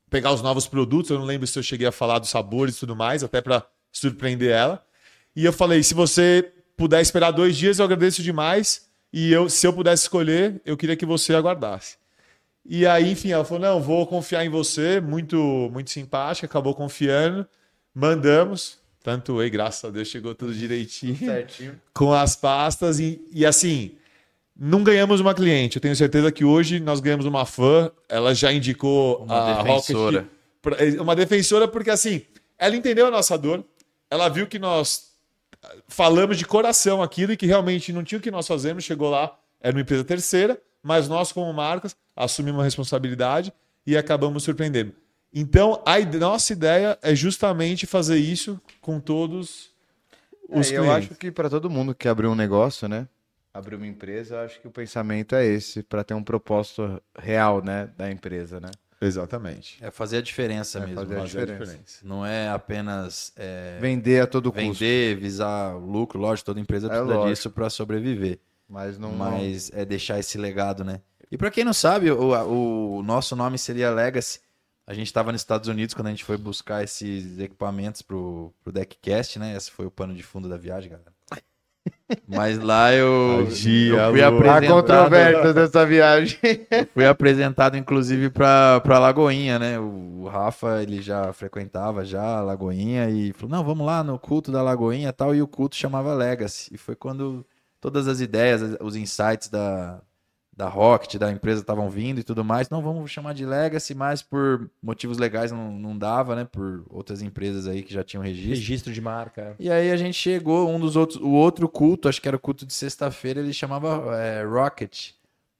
pegar os novos produtos, eu não lembro se eu cheguei a falar dos sabores e tudo mais, até para surpreender ela. E eu falei, se você puder esperar dois dias, eu agradeço demais. E eu, se eu pudesse escolher, eu queria que você aguardasse. E aí, enfim, ela falou: não, vou confiar em você, muito, muito simpática, acabou confiando, mandamos. Tanto aí, graças a Deus, chegou tudo direitinho Certinho. com as pastas e, e assim, não ganhamos uma cliente. Eu tenho certeza que hoje nós ganhamos uma fã. Ela já indicou Uma a defensora. Rocket. pra- Uma defensora, porque assim, ela entendeu a nossa dor. Ela viu que nós falamos de coração aquilo e que realmente não tinha o que nós fazemos. Chegou lá, era uma empresa terceira, mas nós, como marcas, assumimos a responsabilidade e acabamos surpreendendo. Então, a nossa ideia é justamente fazer isso com todos os É, eu clientes. acho que para todo mundo que abriu um negócio, né? Abrir uma empresa, eu acho que o pensamento é esse, para ter um propósito real, né, da empresa, né? Exatamente. É fazer a diferença É mesmo. fazer a Fazer a diferença. diferença. Não é apenas é, Vender a todo custo. vender, visar o lucro. Lógico, toda empresa É precisa lógico. disso para sobreviver. Mas não. Mas é deixar esse legado, né? E para quem não sabe, o, o nosso nome seria Legacy. A gente estava nos Estados Unidos quando a gente foi buscar esses equipamentos pro, pro Deckcast, né? Esse foi o pano de fundo da viagem, galera. Mas lá eu, Magia, eu fui apresentado, controvérsias dessa viagem. fui apresentado inclusive para para Lagoinha, né? O, o Rafa ele já frequentava já a Lagoinha e falou: "Não, vamos lá no culto da Lagoinha, e tal", e o culto chamava Legacy. E foi quando todas as ideias, os insights da da Rocket, da empresa estavam vindo e tudo mais. Não, vamos chamar de Legacy, mas por motivos legais não, não dava, né? Por outras empresas aí que já tinham registro. Registro de marca. E aí a gente chegou, um dos outros, o outro culto, acho que era o culto de sexta-feira, ele chamava é, Rocket,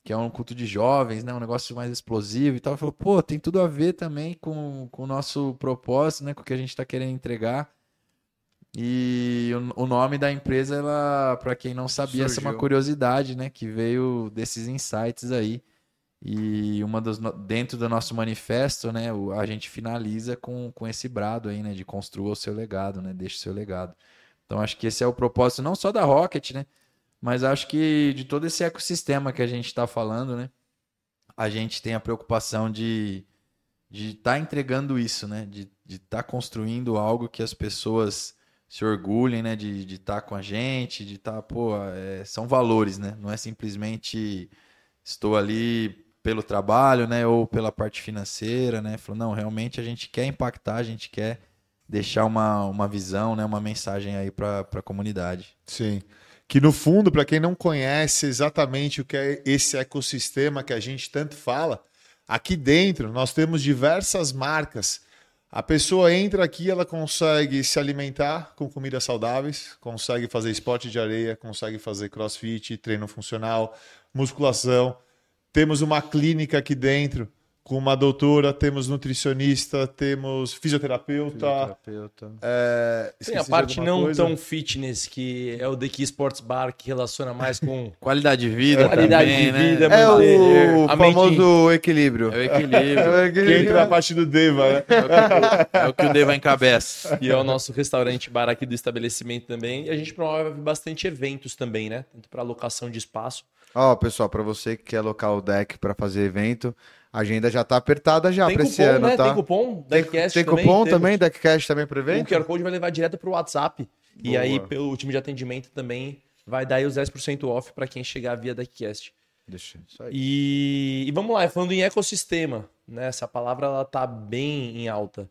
que é um culto de jovens, né? Um negócio mais explosivo e tal. Falou, pô, tem tudo a ver também com, com o nosso propósito, né? Com o que a gente está querendo entregar. E o, o nome da empresa, ela, para quem não sabia, essa é uma Surgiu. curiosidade, né? Que veio desses insights aí. E uma dos dentro do nosso manifesto, né, a gente finaliza com, com esse brado aí, né, de construa o seu legado, né, deixe o seu legado. Então acho que esse é o propósito não só da Rocket, né, mas acho que de todo esse ecossistema que a gente está falando, né, a gente tem a preocupação de de estar entregando isso, né, de estar construindo algo que as pessoas se orgulhem, né, de estar com a gente, de estar, pô, é, são valores, né, não é simplesmente estou ali pelo trabalho, né, ou pela parte financeira, né, falou, não, realmente a gente quer impactar, a gente quer deixar uma, uma visão, né, uma mensagem aí para a comunidade. Sim. Que no fundo, para quem não conhece exatamente o que é esse ecossistema que a gente tanto fala, aqui dentro nós temos diversas marcas. A pessoa entra aqui, ela consegue se alimentar com comidas saudáveis, consegue fazer esporte de areia, consegue fazer crossfit, treino funcional, musculação. Temos uma clínica aqui dentro com uma doutora, temos nutricionista, temos fisioterapeuta. É, Tem a parte não coisa? tão fitness, que é o The Key Sports Bar, que relaciona mais com Qualidade de vida qualidade também, de né? vida, É o a mente- famoso equilíbrio. É o equilíbrio, Que entra a parte do Deva, né? é o que o Deva encabeça. E é o nosso restaurante bar aqui do estabelecimento também. E a gente promove bastante eventos também, né? Tanto para alocação de espaço. Ó, pessoal, pra você que quer alocar o deck pra fazer evento, a agenda já tá apertada já tem cupom, esse ano, né? tá? Tem cupom, Tem, Deckcast tem cupom temos. também, Deckcast também pro O evento? QR Code vai levar direto pro WhatsApp. E Boa. aí, pelo time de atendimento também, vai dar aí os 10% off para quem chegar via Deckcast. Deixa, isso aí. E, e vamos lá, falando em ecossistema, né? Essa palavra ela tá bem em alta.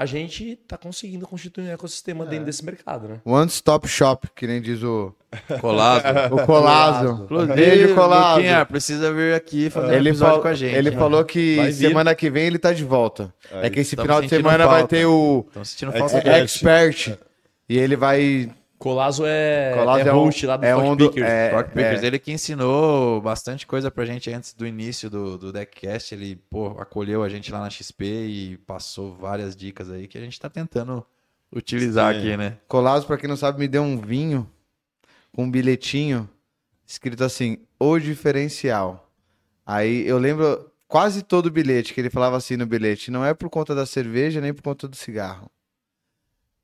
A gente tá conseguindo constituir um ecossistema dentro desse mercado, né? One Stop Shop, que nem diz o, Colazo. o Colazo. Beijo, Colazo. Luquinha, precisa vir aqui fazer um Ele, episódio fal- com a gente. ele né? falou que Vai semana que vem ele tá de volta. É, que esse final de semana vai falta. ter o Estão sentindo falta É, dele. Expert. E ele vai. Colazo é, Colazo é é um- host lá do é Scott um do- Pickers. é- Rock Pickers, ele que ensinou bastante coisa pra gente antes do início do, do Deckcast. Ele, pô, acolheu a gente lá na XP e passou várias dicas aí que a gente tá tentando utilizar Sim. aqui, né? Colazo, pra quem não sabe, me deu um vinho com um bilhetinho escrito assim: O diferencial. Aí eu lembro quase todo o bilhete que ele falava assim no bilhete: não é por conta da cerveja nem por conta do cigarro.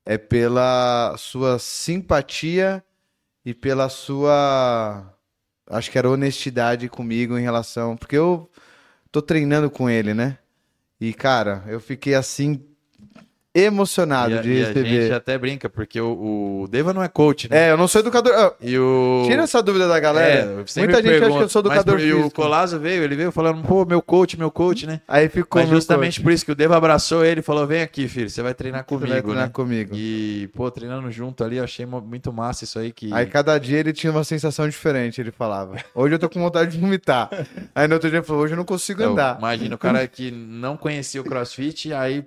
É pela sua simpatia e pela sua. Acho que era honestidade comigo em relação. Porque eu tô treinando com ele, né? E, cara, eu fiquei assim. Emocionado E a, de e a receber. gente até brinca, porque o, o Deva não é coach, né? É, eu não sou educador. ah, E o. Tira essa dúvida da galera. É, Muita gente acha pergunto, que eu sou mas educador por- E o físico. Colazo veio, ele veio falando, pô, meu coach, meu coach, né? Aí ficou Mas justamente coach. por isso que o Deva abraçou ele e falou: vem aqui, filho, você vai treinar Você comigo, vai treinar né? comigo. E, pô, treinando junto ali, eu achei muito massa isso aí que. Aí cada dia ele tinha uma sensação diferente, ele falava. Hoje eu tô com vontade de vomitar. Aí no outro dia ele falou, hoje eu não consigo Eu andar. Imagina o cara que não conhecia o CrossFit, aí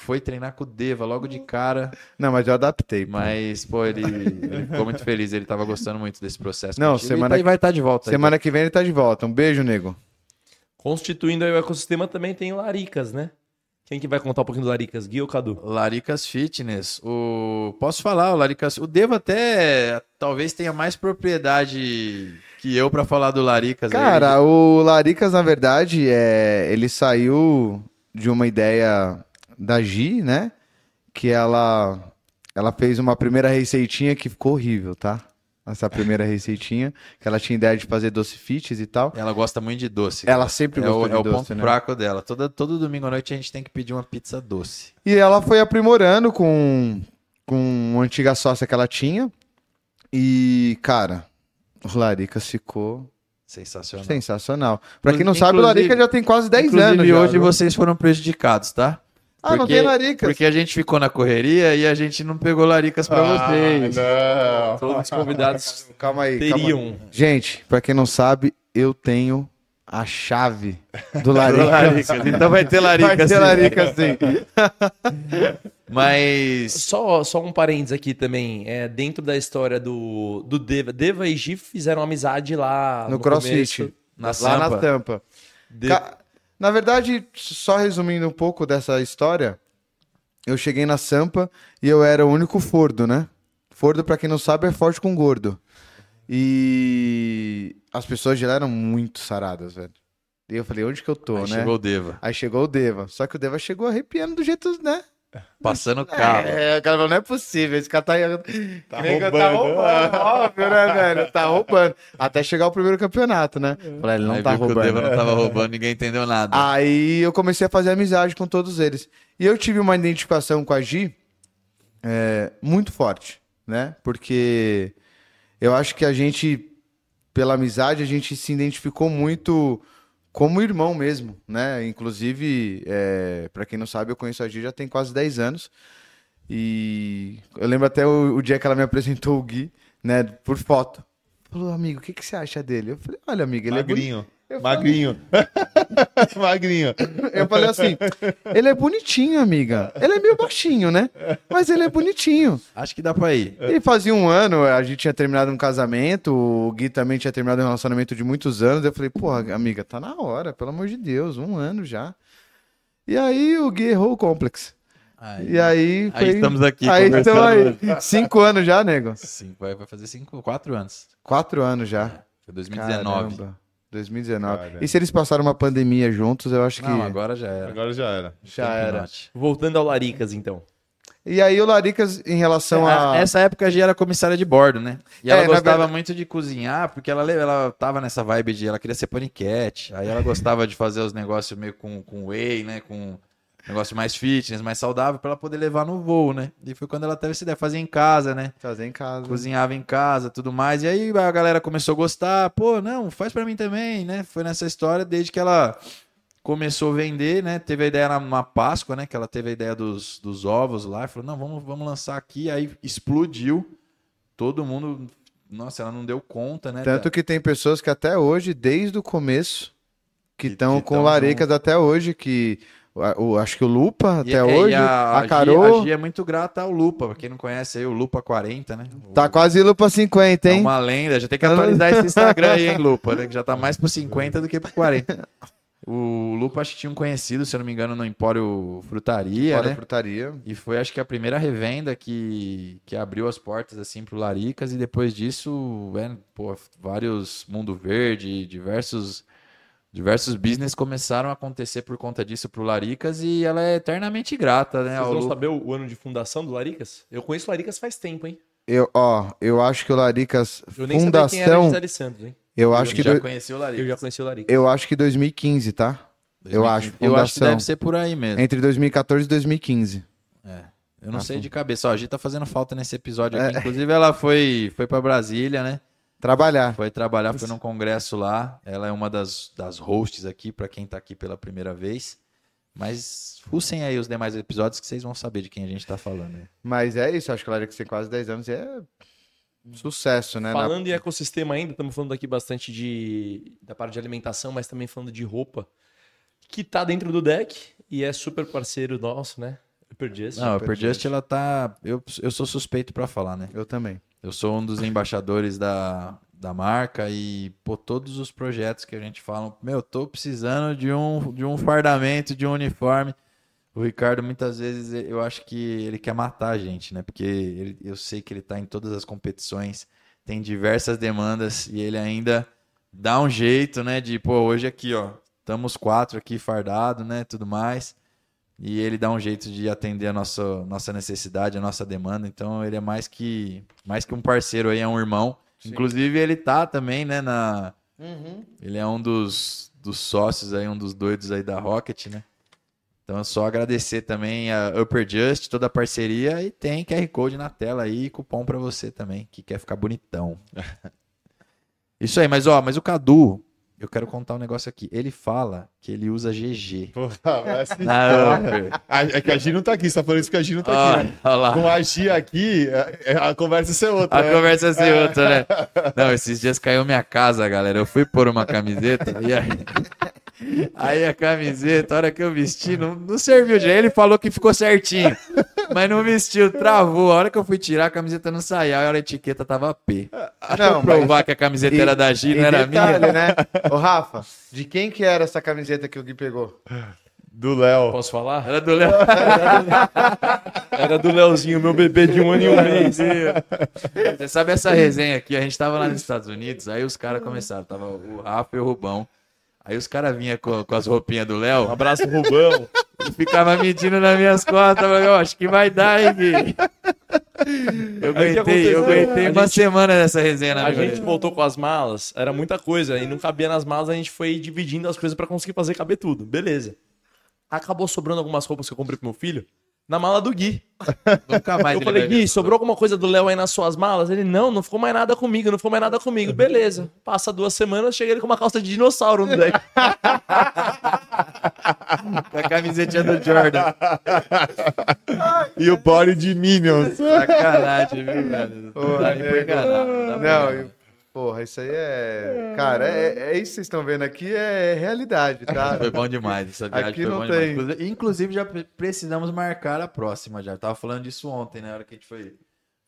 foi treinar com o Deva logo de cara. Não, mas eu adaptei. pô. Mas, pô, ele, ele ficou muito feliz, ele tava gostando muito desse processo. Não, contigo, semana tá- que- vai estar de volta. aí, Semana que vem ele tá de volta. Um beijo, nego. Constituindo aí o ecossistema também tem o Laricas, né? Quem que vai contar um pouquinho do Laricas? Gui ou Cadu? Laricas Fitness. O posso falar, o Laricas, o Deva até talvez tenha mais propriedade que eu pra falar do Laricas. aí. Cara, o Laricas, na verdade, é... ele saiu de uma ideia da Gi, né? Que ela, ela fez uma primeira receitinha que ficou horrível, tá? Essa primeira receitinha, que ela tinha ideia de fazer doce fits e tal. ela gosta muito de doce. Ela sempre é o, gostou é de o doce, ponto né? fraco dela. Todo, todo domingo à noite a gente tem que pedir uma pizza doce. E ela foi aprimorando com, com uma antiga sócia que ela tinha. E, cara, o Laricas ficou Sensacional. sensacional. Pra quem não Inclusive- sabe, o Laricas já tem quase 10 Inclusive, anos. já, hoje viu? vocês foram prejudicados, tá? Ah, não tem Laricas. Porque a gente ficou na correria e a gente não pegou Laricas pra vocês. não. Todos os convidados Calma aí. calma aí. teriam. Gente, pra quem não sabe, eu tenho a chave do Do Laricas. Laricas. Então vai ter Laricas. Vai ter sim. Laricas, sim. Mas Só, só um parênteses aqui também. É, dentro da história do, do Deva. Deva e Gi fizeram amizade lá No CrossFit. começo. na Lá Sampa, na tampa. De- Ca- Na verdade, só resumindo um pouco dessa história, eu cheguei na Sampa e eu era o único fordo, né? Fordo, pra quem não sabe, é forte com gordo. E as pessoas de lá eram muito saradas, velho. E eu falei, onde que eu tô, Aí né? chegou o Deva. Aí chegou o Deva. Só que o Deva chegou arrepiando do jeito, né? Passando o carro. É, o cara falou, não é possível, esse cara tá, Tá que roubando. Tá roubando, óbvio, né, velho? Tá roubando. Até chegar o primeiro campeonato, né? Falei, ele não Aí tá que o Deva roubando. não tava roubando, ninguém entendeu nada. Aí eu comecei a fazer amizade com todos eles. E eu tive uma identificação com a Gi é, muito forte, né? Porque eu acho que a gente, pela amizade, a gente se identificou muito como irmão mesmo, né? Inclusive, é, para quem não sabe, eu conheço a Gi já tem quase 10 anos. E eu lembro até o, o dia que ela me apresentou o Gui, né? Por foto. Falou, amigo, o que, que você acha dele? Eu falei, olha, amigo, ele é bonito. Magrinho. Eu Magrinho. Magrinho. Eu falei assim, ele é bonitinho, amiga. Ele é meio baixinho, né? Mas ele é bonitinho. Acho que dá pra ir. E fazia um ano, a gente tinha terminado um casamento, o Gui também tinha terminado um relacionamento de muitos anos. Eu falei, porra, amiga, tá na hora, pelo amor de Deus, um ano já. E aí o Gui errou o complexo. Aí, E aí. aí foi- estamos aqui Aí estamos aí. Cinco anos já, nego. Cinco, vai, fazer cinco, quatro anos. Quatro anos já. Foi 2019. Caramba. 2019. Caramba. E se eles passaram uma pandemia juntos, eu acho que. Não, agora já era. Agora já era. já era. Slipknot. Voltando ao Laricas, então. E aí o Laricas, em relação a. É, Essa época a Gia era comissária de bordo, né? E ela É, gostava verdade- muito de cozinhar, porque ela, ela tava nessa vibe de. Ela queria ser paniquete. Aí ela gostava de fazer os negócios meio com, com whey, né? Com negócio mais fitness, mais saudável, pra ela poder levar no voo, né? E foi quando ela teve essa ideia, fazer em casa, né? Fazer em casa. Cozinhava em casa, tudo mais. E aí a galera começou a gostar. Pô, não, faz pra mim também, né? Foi nessa história desde que ela começou a vender, né? Teve a ideia na, Páscoa, né? Que ela teve a ideia dos, dos ovos lá. E falou, não, vamos, vamos lançar aqui. Aí explodiu. Todo mundo... Nossa, ela não deu conta, né? Tanto que tem pessoas que até hoje, desde o começo, que estão com tão laricas até hoje, que o, o- acho que o Lupa E- até e hoje, a, a, Gi- Carol a Gi é muito grata ao Lupa. Pra quem não conhece aí, o Lupa 40, né? tá quase Lupa 50, É hein? uma lenda. Já tem que atualizar esse Instagram aí, hein, Lupa? né? Que já tá mais pro 50 do que pro 40. O Lupa acho que tinha um conhecido, se eu não me engano, no Empório Frutaria, Fora né? frutaria. E foi, acho que, a primeira revenda que, que abriu as portas, assim, pro Laricas. E depois disso, é, pô, vários Mundo Verde, diversos, diversos business começaram a acontecer por conta disso pro Laricas. E ela é eternamente grata, né? Vocês vão saber o, o ano de fundação do Laricas? Eu conheço o Laricas faz tempo, hein? Eu, ó, eu acho que o Laricas Eu nem sabia quem era Fundação, Gisele Santos, hein? eu acho que já do- conheci o Laricas. Eu já conheci o Laricas. eu acho que 2015, tá? Eu acho, Eu acho que fundação. deve ser por aí mesmo. Entre 2014 e 2015. É. Eu não Ah, sei de cabeça. Ó, a gente tá fazendo falta nesse episódio aqui. É. Inclusive, ela foi, foi para Brasília, né? Trabalhar. Foi trabalhar, foi num congresso lá. Ela é uma das, das hosts aqui, para quem tá aqui pela primeira vez. Mas fucem aí os demais episódios que vocês vão saber de quem a gente tá falando. né? Mas é isso, acho que o Laricas tem quase 10 anos e é sucesso, né? Na- Falando em ecossistema ainda, estamos falando aqui bastante de, da parte de alimentação, mas também falando de roupa, que tá dentro do deck e é super parceiro nosso, né? Upper Just. Não, Upper ela tá. Eu, eu sou suspeito para falar, né? Eu também. Eu sou um dos embaixadores da, da marca e, pô, todos os projetos que a gente fala, meu, tô precisando de um, de um fardamento, de um uniforme. O Ricardo, muitas vezes, eu acho que ele quer matar a gente, né? Porque ele- eu sei que ele tá em todas as competições, tem diversas demandas e ele ainda dá um jeito, né? De, pô, hoje aqui, ó, estamos quatro aqui fardado, né? Tudo mais. E ele dá um jeito de atender a nossa, nossa necessidade, a nossa demanda. Então ele é mais que mais que um parceiro aí, é um irmão. Inclusive ele tá também, né, na ele é um dos, dos sócios aí, um dos doidos aí da Rocket, né? Então é só agradecer também a Upper Just, toda a parceria e tem QR Code na tela aí, e cupom pra você também, que quer ficar bonitão. Isso aí, mas ó, mas o Cadu, eu quero contar um negócio aqui. Ele fala que ele usa GG. Porra, mas- Na Upper. A- É que a Gi não tá aqui, você tá falando isso que a Gi não tá aqui. né? Olha lá. Com a Gi aqui, é- é- a conversa ia ser outra. A né? conversa é ser outra, né? Não, esses dias caiu minha casa, galera. Eu fui pôr uma camiseta e aí. Aí a camiseta, a hora que eu vesti, não, não serviu. Já ele falou que ficou certinho. Mas não vestiu, travou. A hora que eu fui tirar, a camiseta não saía. Aí a etiqueta tava P. Pra Não, provar que a camiseta E- era da Gi, não e era detalhe, minha. né? Ô, Rafa, de quem que era essa camiseta que o Gui pegou? Do Léo. Posso falar? Era do Léo. Era do Leozinho, meu bebê de um ano e um mês. Você sabe essa resenha aqui? A gente tava lá nos Estados Unidos, aí os caras começaram. Tava o Rafa e o Rubão. Aí os caras vinham com, com as roupinhas do Léo. Um abraço, Rubão. E ficava medindo nas minhas costas. Eu falei, "Ó, acho que vai dar, hein, Gui? Eu aguentei, eu aguentei uma gente- semana nessa resenha na A gente vida. voltou com as malas, era muita coisa, e não cabia nas malas, a gente foi dividindo as coisas pra conseguir fazer caber tudo. Beleza. Acabou sobrando algumas roupas que eu comprei pro meu filho na mala do Gui. Nunca mais Eu falei, Gui, sobrou alguma coisa do Léo aí nas suas malas? Ele, não, não ficou mais nada comigo, não ficou mais nada comigo. Beleza. Passa duas semanas, chega ele com uma calça de dinossauro no deck. Com a camisetinha do Jordan. E o body de Minions. Sacanagem, viu, velho? Não enganar, não Não, enganar. eu- porra, isso aí é. Cara, é, é isso que vocês estão vendo aqui, é realidade, tá? Foi bom demais, essa viagem Aqui foi não bom tem. demais. Inclusive- já pre- precisamos marcar a próxima já. Eu tava falando disso ontem, né? Na hora que a gente foi,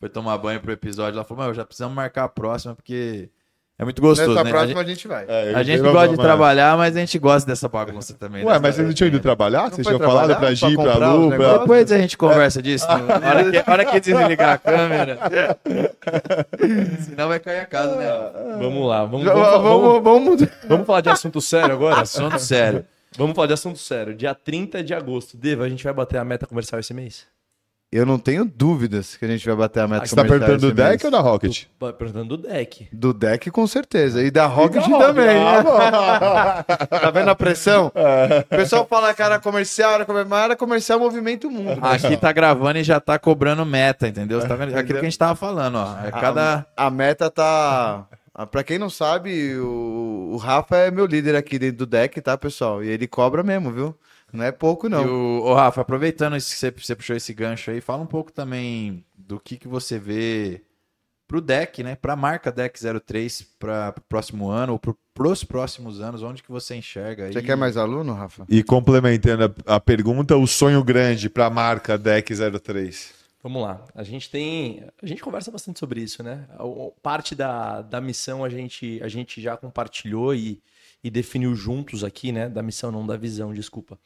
foi tomar banho pro episódio. Ela falou, mano, já precisamos marcar a próxima, porque é muito gostoso, Nessa né? A próxima gente, a gente vai. É, a gente gosta de trabalhar, mas a gente gosta dessa bagunça também. Ué, né? mas vocês não tinham ido trabalhar? Vocês tinham falado pra Gi, pra Lu, pra... Depois a gente conversa disso. Na hora que, hora que desligar a câmera. Senão vai cair a casa, né? Vamos lá, vamos, vamos, Vamos, vamos, vamos falar de assunto sério agora? Assunto sério. Vamos falar de assunto sério. Dia 30 de agosto. Deva, a gente vai bater a meta comercial esse mês? Eu não tenho dúvidas que a gente vai bater a meta Você tá perguntando do deck mês. ou da Rocket? Tô Perguntando do deck. Do deck, com certeza. E da Rocket também. né? tá vendo a pressão? O pessoal fala que era comercial, era comercial, mas era comercial movimento mundo. Aqui tá gravando e já tá cobrando meta, entendeu? Você tá vendo? Aquilo que a gente tava falando, ó. É cada. A meta tá. ah, Pra quem não sabe, o, o Rafa é meu líder aqui dentro do deck, tá, pessoal? E ele cobra mesmo, viu? Não é pouco, E não. o, ô, Rafa, aproveitando isso que você, você puxou esse gancho aí, fala um pouco também do que, que você vê pro deck, né? Pra marca Deck 03 para pro próximo ano ou pro, pros próximos anos, onde que você enxerga aí? Você quer mais aluno, Rafa? E complementando a, a pergunta, o sonho grande pra marca Deck 03. Vamos lá. A gente tem. A gente conversa bastante sobre isso, né? O- o- Parte da, da missão a gente, a gente já compartilhou e, e definiu juntos aqui, né? Da missão, não da visão, desculpa.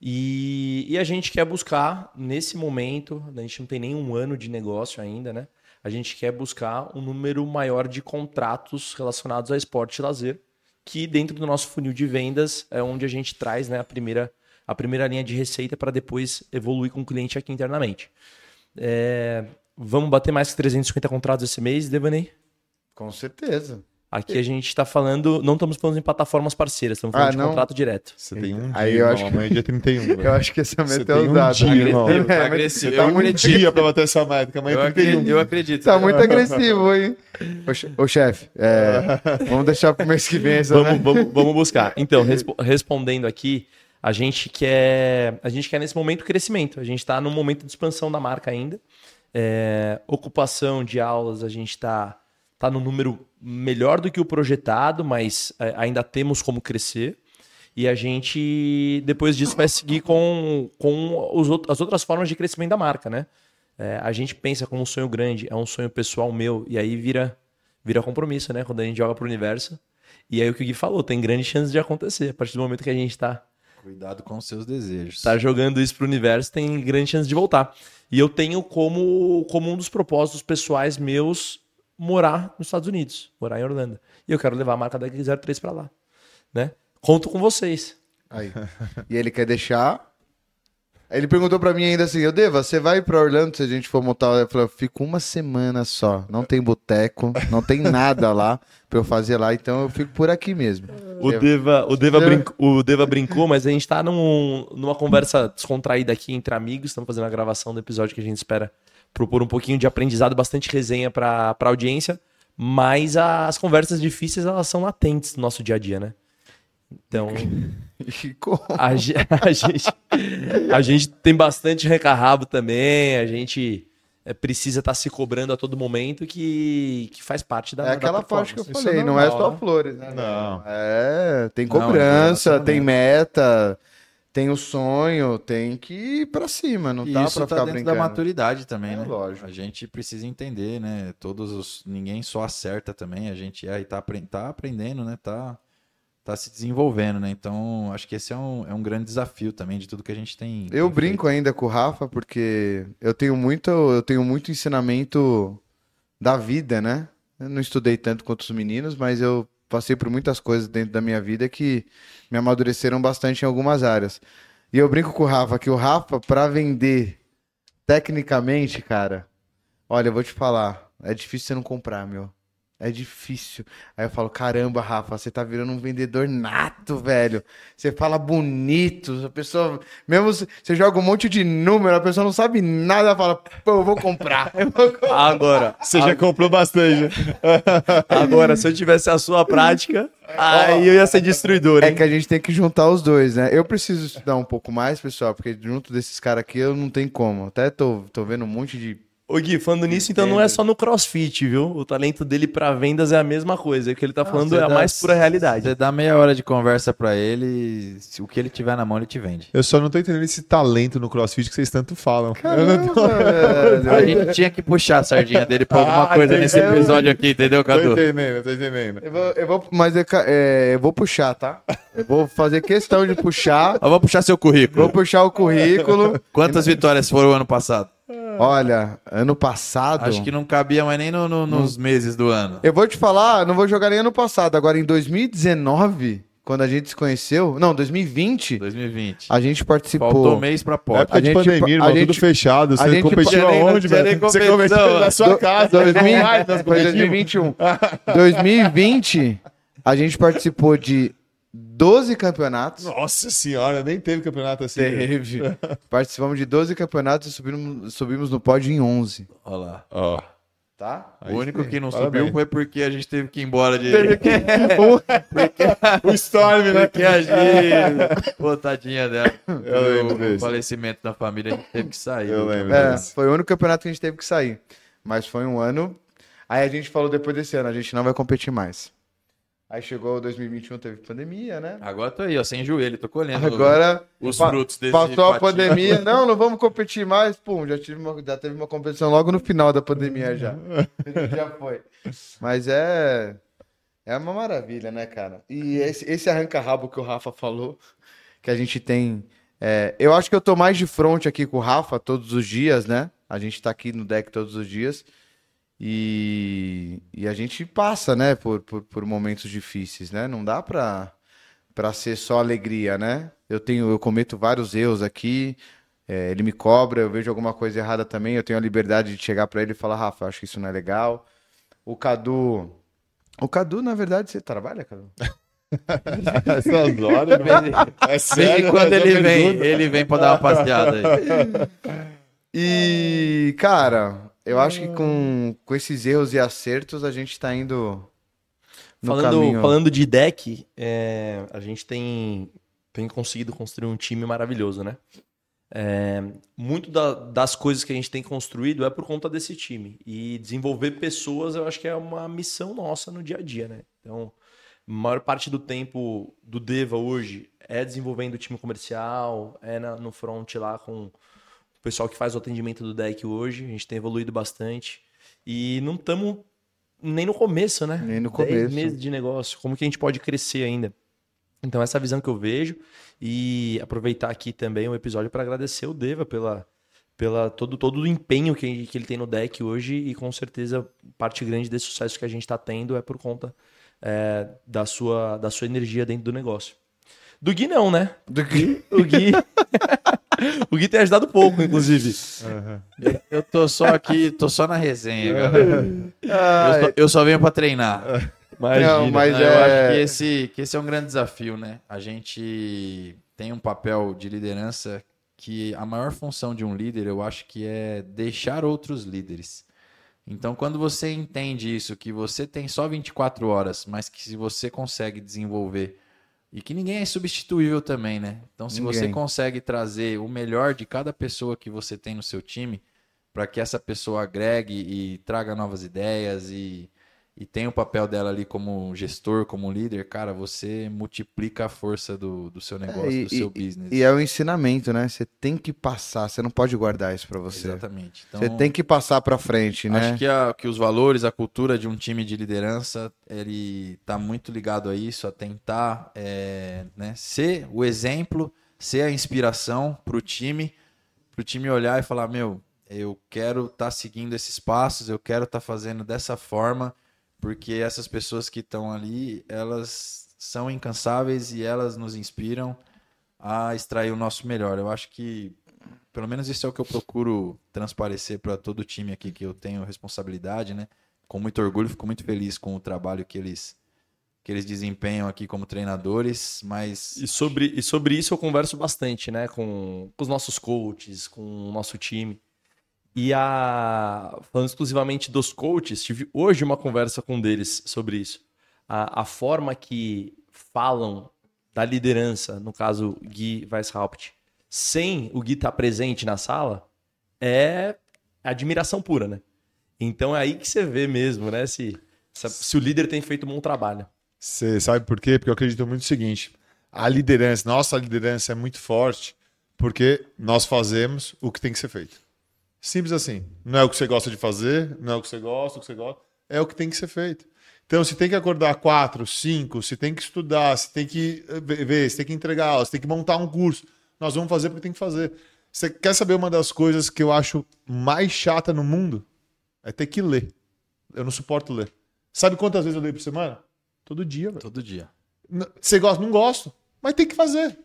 E, e a gente quer buscar, nesse momento, a gente não tem nenhum ano de negócio ainda, né? A gente quer buscar um número maior de contratos relacionados a esporte e lazer, que dentro do nosso funil de vendas é onde a gente traz né, a, primeira, a primeira linha de receita para depois evoluir com o cliente aqui internamente. É, vamos bater mais que 350 contratos esse mês, Devaney? Com certeza. Aqui a gente está falando, não estamos falando em plataformas parceiras, estamos falando Ah, de não? contrato direto. Você tem um Aí dia, eu irmão. acho que- Amanhã é dia 31. Eu velho. acho que essa Você meta é tem um dia, irmão. Agressivo, É, mas agressivo. Você tá Eu um acredito. dia pra bater essa meta, que amanhã Eu é 31. acredito, eu acredito. Tá muito agressivo, hein? Ô, che- Ô, chefe, é, vamos deixar pro mês que vem essa, Vamos, né? vamos, vamos buscar. Então, respo- respondendo aqui, a gente quer, a gente quer nesse momento crescimento. A gente está num momento de expansão da marca ainda. É, ocupação de aulas, a gente está tá no número melhor do que o projetado, mas é, ainda temos como crescer. E a gente, depois disso, vai seguir com, com os as outras formas de crescimento da marca, né? É, a gente pensa como um sonho grande, é um sonho pessoal meu, e aí vira, vira compromisso, né? Quando a gente joga pro universo. E aí o que o Gui falou, tem grande chance de acontecer. A partir do momento que a gente tá, Cuidado com os seus desejos. tá jogando isso pro universo, tem grande chance de voltar. E eu tenho como, como um dos propósitos pessoais meus morar nos Estados Unidos, morar em Orlando. E eu quero levar a marca da 03 para lá, né? Conto com vocês. Aí. E ele quer deixar. Ele perguntou pra mim ainda assim, eu Deva, você vai pra Orlando se a gente for montar? Eu falei, eu fico uma semana só. Não tem boteco, não tem nada lá pra eu fazer lá, então eu fico por aqui mesmo. O Deva, o, Deva Deva- brincou, o Deva brincou, mas a gente tá num- numa conversa descontraída aqui entre amigos. Estamos fazendo a gravação do episódio que a gente espera propor um pouquinho de aprendizado, bastante resenha pra, pra audiência. Mas as conversas difíceis, elas são latentes no nosso dia a dia, né? Então, a, a gente, a gente tem bastante recarrabo também. A gente é, precisa estar se cobrando a todo momento, que, que faz parte da É aquela da parte que eu performance. falei, é não é só né? flores, né? Não. É, tem Não, é cobrança, tem meta, tem o sonho, tem que ir pra cima, não E tá isso pra tá ficar dentro brincando. da maturidade também, É, né? lógico. A gente precisa entender, né? Todos os. Ninguém só acerta também. A gente é e tá, tá aprendendo, né? Tá, tá se desenvolvendo, né? Então, acho que esse é um, é um grande desafio também de tudo que a gente tem. Eu tem brinco ainda com o Rafa porque eu tenho muito, eu tenho muito ensinamento da vida, né? Eu não estudei tanto quanto os meninos, mas eu passei por muitas coisas dentro da minha vida que me amadureceram bastante em algumas áreas. E eu brinco com o Rafa que o Rafa, pra vender tecnicamente, cara, olha, eu vou te falar, é difícil você não comprar, meu. É difícil. Aí eu falo, caramba, Rafa, você tá virando um vendedor nato, velho. Você fala bonito, a pessoa. Mesmo se- você joga um monte de número, a pessoa não sabe nada, ela fala, pô, eu vou comprar. Eu vou comprar. Agora, Você já comprou bastante, né? agora, se eu tivesse a sua prática, aí eu ia ser destruidor, É hein? que a gente tem que juntar os dois, né? Eu preciso estudar um pouco mais, pessoal, porque junto desses caras aqui eu não tem como. Até tô, tô vendo um monte de. Ô Gui, falando nisso, então não é só no crossfit, viu? O talento dele pra vendas é a mesma coisa. O que ele tá falando é a dá- mais pura realidade. Você dá meia hora de conversa pra ele, se o que ele tiver na mão, ele te vende. Eu só não tô entendendo esse talento no crossfit que vocês tanto falam. Eu não tô, Caramba, A gente tinha que puxar a sardinha dele pra alguma Ah, coisa nesse episódio aqui, entendeu, tô Cadu? entendendo, tô entendendo. Eu vou, eu vou- mas eu, é, eu vou puxar, tá? Eu vou fazer questão de puxar. Ó, Vamos puxar seu currículo. Vou puxar o currículo. Quantas vitórias foram ano passado? Olha, ano passado. Acho que não cabia mais nem no- no- nos meses do ano. Eu vou te falar, não vou jogar nem ano passado. Agora, em 2019, quando a gente se conheceu. Não, 2020, 2020. a gente participou. Faltou mês pra pode. época de gente- pandemia, irmão, a tudo gente- fechado. Você a gente- competiu aonde, velho? Você competiu na sua Do- casa. 2000, online, nós competimos. 2021. 2020, a gente participou de 12 campeonatos. Nossa senhora, nem teve campeonato assim. velho. Teve. Participamos de 12 campeonatos e subimos, subimos no pódio em 11. Olha lá. Ó, Tá? aí o único sim. que não Parabéns. subiu foi porque a gente teve que ir embora de. O Storm, né? Porque a gente. Pô, tadinha dela. Eu lembro o desse. falecimento da família, a gente teve que sair. Eu lembro. É, foi o único campeonato que a gente teve que sair. Mas foi um ano. Aí a gente falou depois desse ano, a gente não vai competir mais. Aí chegou 2021, teve pandemia, né? Agora tô aí, ó, sem joelho, tô colhendo Agora os frutos desse passou a pandemia. Não, não vamos competir mais. Pum, já, tive uma- já teve uma competição logo no final da pandemia já. já foi. Mas é. É uma maravilha, né, cara? E esse, esse arranca-rabo que o Rafa falou, que a gente tem. é, eu acho que eu tô mais de frente aqui com o Rafa todos os dias, né? A gente tá aqui no deck todos os dias. E, e a gente passa, né, por, por, por momentos difíceis, né? Não dá pra, pra ser só alegria, né? Eu tenho, eu cometo vários erros aqui. é, ele me cobra, eu vejo alguma coisa errada também. Eu tenho a liberdade de chegar pra ele e falar, Rafa, eu acho que isso não é legal. O Cadu. O Cadu, na verdade, você trabalha, Cadu? Essas horas, velho. É sério, quando essa ele vem, ele vem pra dar uma passeada aí. E, cara, eu acho que com, com esses erros e acertos a gente tá indo no Falando, caminho. falando de deck, é, a gente tem, tem conseguido construir um time maravilhoso, né? É, muito da- das coisas que a gente tem construído é por conta desse time. E desenvolver pessoas eu acho que é uma missão nossa no dia a dia, né? Então, a maior parte do tempo do Deva hoje é desenvolvendo o time comercial, é na- no front lá com pessoal que faz o atendimento do deck hoje. A gente tem evoluído bastante. E não estamos nem no começo, né? Nem no começo. meses de negócio. Como que a gente pode crescer ainda? Então, essa é a visão que eu vejo. E aproveitar aqui também o episódio para agradecer o Deva pela, pela todo, todo o empenho que, que ele tem no deck hoje. E com certeza, parte grande desse sucesso que a gente está tendo é por conta é, da, sua, da sua energia dentro do negócio. Do Gui, não, né? Do que- O Gui. o Gui tem ajudado pouco, inclusive. Eu tô só aqui, tô só na resenha, galera. Ah, Eu só, eu só venho pra treinar. Imagina. Não, mas Não, Eu é- acho que esse, que esse é um grande desafio, né? A gente tem um papel de liderança que a maior função de um líder, eu acho que é deixar outros líderes. Então, quando você entende isso, que você tem só 24 horas, mas que se você consegue desenvolver, e que ninguém é substituível também, né? Então, se você Ninguém. consegue trazer o melhor de cada pessoa que você tem no seu time, para que essa pessoa agregue e traga novas ideias e, e tenha o papel dela ali como gestor, como líder, cara, você multiplica a força do, do seu negócio, e- do seu e- business. E é o ensinamento, né? Você tem que passar, você não pode guardar isso pra você. Exatamente. Então, Você tem que passar pra frente, né? Acho que, a- que os valores, a cultura de um time de liderança, ele tá muito ligado a isso, a tentar é, né, ser o exemplo, ser a inspiração para o time, para o time olhar e falar, meu, eu quero estar seguindo esses passos, eu quero estar fazendo dessa forma, porque essas pessoas que estão ali, elas são incansáveis e elas nos inspiram a extrair o nosso melhor. Eu acho que, pelo menos isso é o que eu procuro transparecer para todo o time aqui que eu tenho responsabilidade, né? Com muito orgulho, fico muito feliz com o trabalho que eles que eles desempenham aqui como treinadores, mas E sobre, e sobre isso eu converso bastante, né? Com, com os nossos coaches, com o nosso time. E a, falando exclusivamente dos coaches, tive hoje uma conversa com um deles sobre isso. A, a forma que falam da liderança, no caso Gui Weishaupt, sem o Gui estar presente na sala, é admiração pura, né? Então é aí que você vê mesmo, né? Se, se, se o líder tem feito um bom trabalho. Você sabe por quê? Porque eu acredito muito no seguinte: a liderança, nossa liderança é muito forte porque nós fazemos o que tem que ser feito. Simples assim. Não é o que você gosta de fazer, não é o que você gosta, o que você gosta, é o que tem que ser feito. Então, se tem que acordar quatro, cinco, se tem que estudar, se tem que eh, ver, se tem que entregar aula, se tem que montar um curso, nós vamos fazer porque tem que fazer. Você quer saber uma das coisas que eu acho mais chata no mundo? É ter que ler. Eu não suporto ler. Sabe quantas vezes eu leio por semana? Todo dia, velho. todo dia. Você gosta? Não gosto. Mas tem que fazer.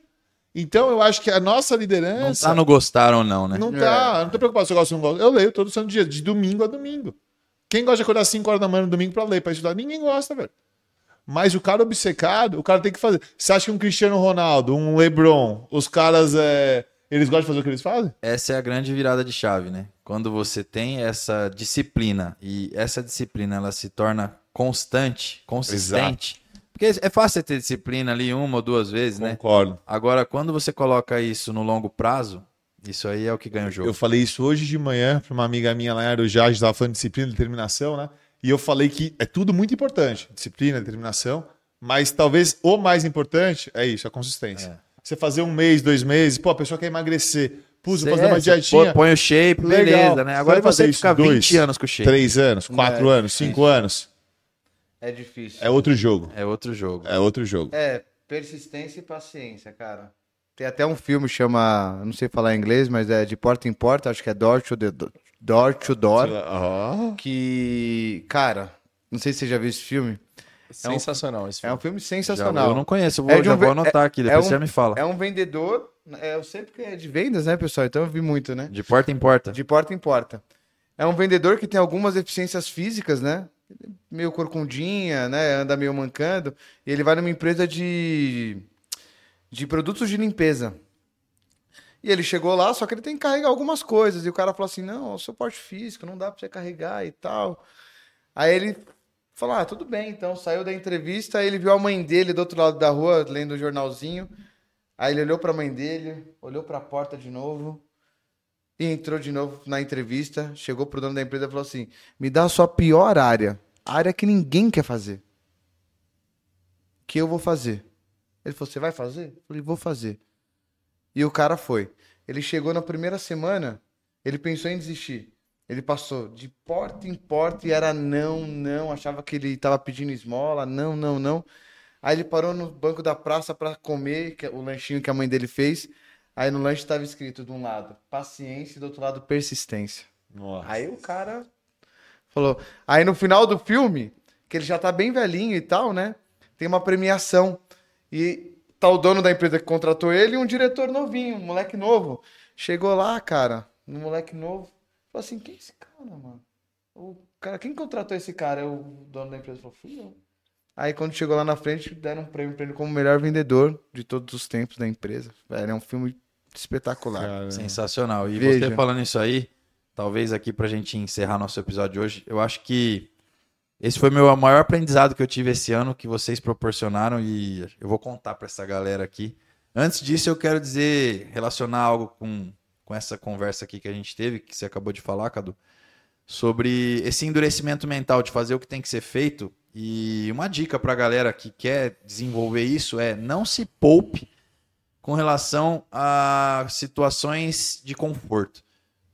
Então, eu acho que a nossa Não liderança. tá no gostar ou não, né? Não tá, eu não tô preocupado se eu gosto ou não gosto. Eu leio todo santo dia, de domingo a domingo. Quem gosta de acordar às 5 horas da manhã no domingo pra ler, pra estudar? Ninguém gosta, velho. Mas o cara obcecado, o cara tem que fazer. Você acha que um Cristiano Ronaldo, um LeBron, os caras, é, eles gostam de fazer o que eles fazem? Essa é a grande virada de chave, né? Quando você tem essa disciplina e essa disciplina ela se torna constante, consistente. Porque é fácil ter disciplina ali uma ou duas vezes, né? Concordo. Agora, quando você coloca isso no longo prazo, isso aí é o que ganha o jogo. Eu falei isso hoje de manhã pra uma amiga minha lá em Arujá, a gente tava falando de disciplina e determinação, né? E eu falei que é tudo muito importante, disciplina, determinação, mas talvez o mais importante é isso, a consistência. Você fazer um mês, dois meses, pô, a pessoa quer emagrecer, pus, vou fazer uma Você dietinha, põe- o shape, Legal. beleza, né? Agora Você fica 20 dois, anos com o shape. três anos, quatro É, anos, cinco anos, É difícil. é outro jogo, É outro jogo. é outro jogo. É, persistência e paciência, cara. Tem até um filme que chama, não sei falar em inglês, mas é de porta em porta, acho que é Door to, the, Door, to Door, que, cara, não sei se você já viu esse filme. Sensacional esse É filme. um filme Já- sensacional. eu não conheço, eu vou, É de já um vou anotar aqui, é depois um- você me fala. É um vendedor, é, eu sei porque é de vendas, né, pessoal? Então eu vi muito, né? De porta em porta. De porta em porta. É um vendedor que tem algumas deficiências físicas, né? Meio corcundinha, né? Anda meio mancando. E ele vai numa empresa de, de produtos de limpeza. E ele chegou lá, só que ele tem que carregar algumas coisas. E o cara falou assim: não, o seu porte físico, não dá pra você carregar e tal. Aí ele falou: ah, tudo bem, então. Saiu da entrevista, aí ele viu a mãe dele do outro lado da rua, lendo o jornalzinho. Aí ele olhou pra mãe dele, olhou pra porta de novo. E entrou de novo na entrevista, chegou pro dono da empresa e falou assim: me dá a sua pior área, a área que ninguém quer fazer. Que eu vou fazer. Ele falou: você vai fazer? Eu falei: vou fazer. E o cara foi. Ele chegou na primeira semana, ele pensou em desistir. Ele passou de porta em porta e era não, não, achava que ele estava pedindo esmola, não, não, não. Aí ele parou no banco da praça para comer que é o lanchinho que a mãe dele fez. Aí no lanche estava escrito de um lado paciência e do outro lado persistência. nossa. Aí o cara falou. Aí no final do filme, que ele já tá bem velhinho e tal, né? Tem uma premiação. E tá o dono da empresa que contratou ele e um diretor novinho, um moleque novo. Chegou lá, cara, um moleque novo. Falou assim: quem é esse cara, mano? O cara, quem contratou esse cara? É o dono da empresa falou: fui eu. Aí quando chegou lá na frente, deram um prêmio pra ele como melhor vendedor de todos os tempos da empresa. Velho, é um filme espetacular. Cara, Sensacional. E Veja. você falando isso aí, talvez aqui pra gente encerrar nosso episódio de hoje, eu acho que esse foi meu maior aprendizado que eu tive esse ano, que vocês proporcionaram e eu vou contar pra essa galera aqui. Antes disso, eu quero dizer, relacionar algo com, com essa conversa aqui que a gente teve, que você acabou de falar, Cadu, sobre esse endurecimento mental de fazer o que tem que ser feito. E uma dica pra galera que quer desenvolver isso é não se poupe com relação a situações de conforto. O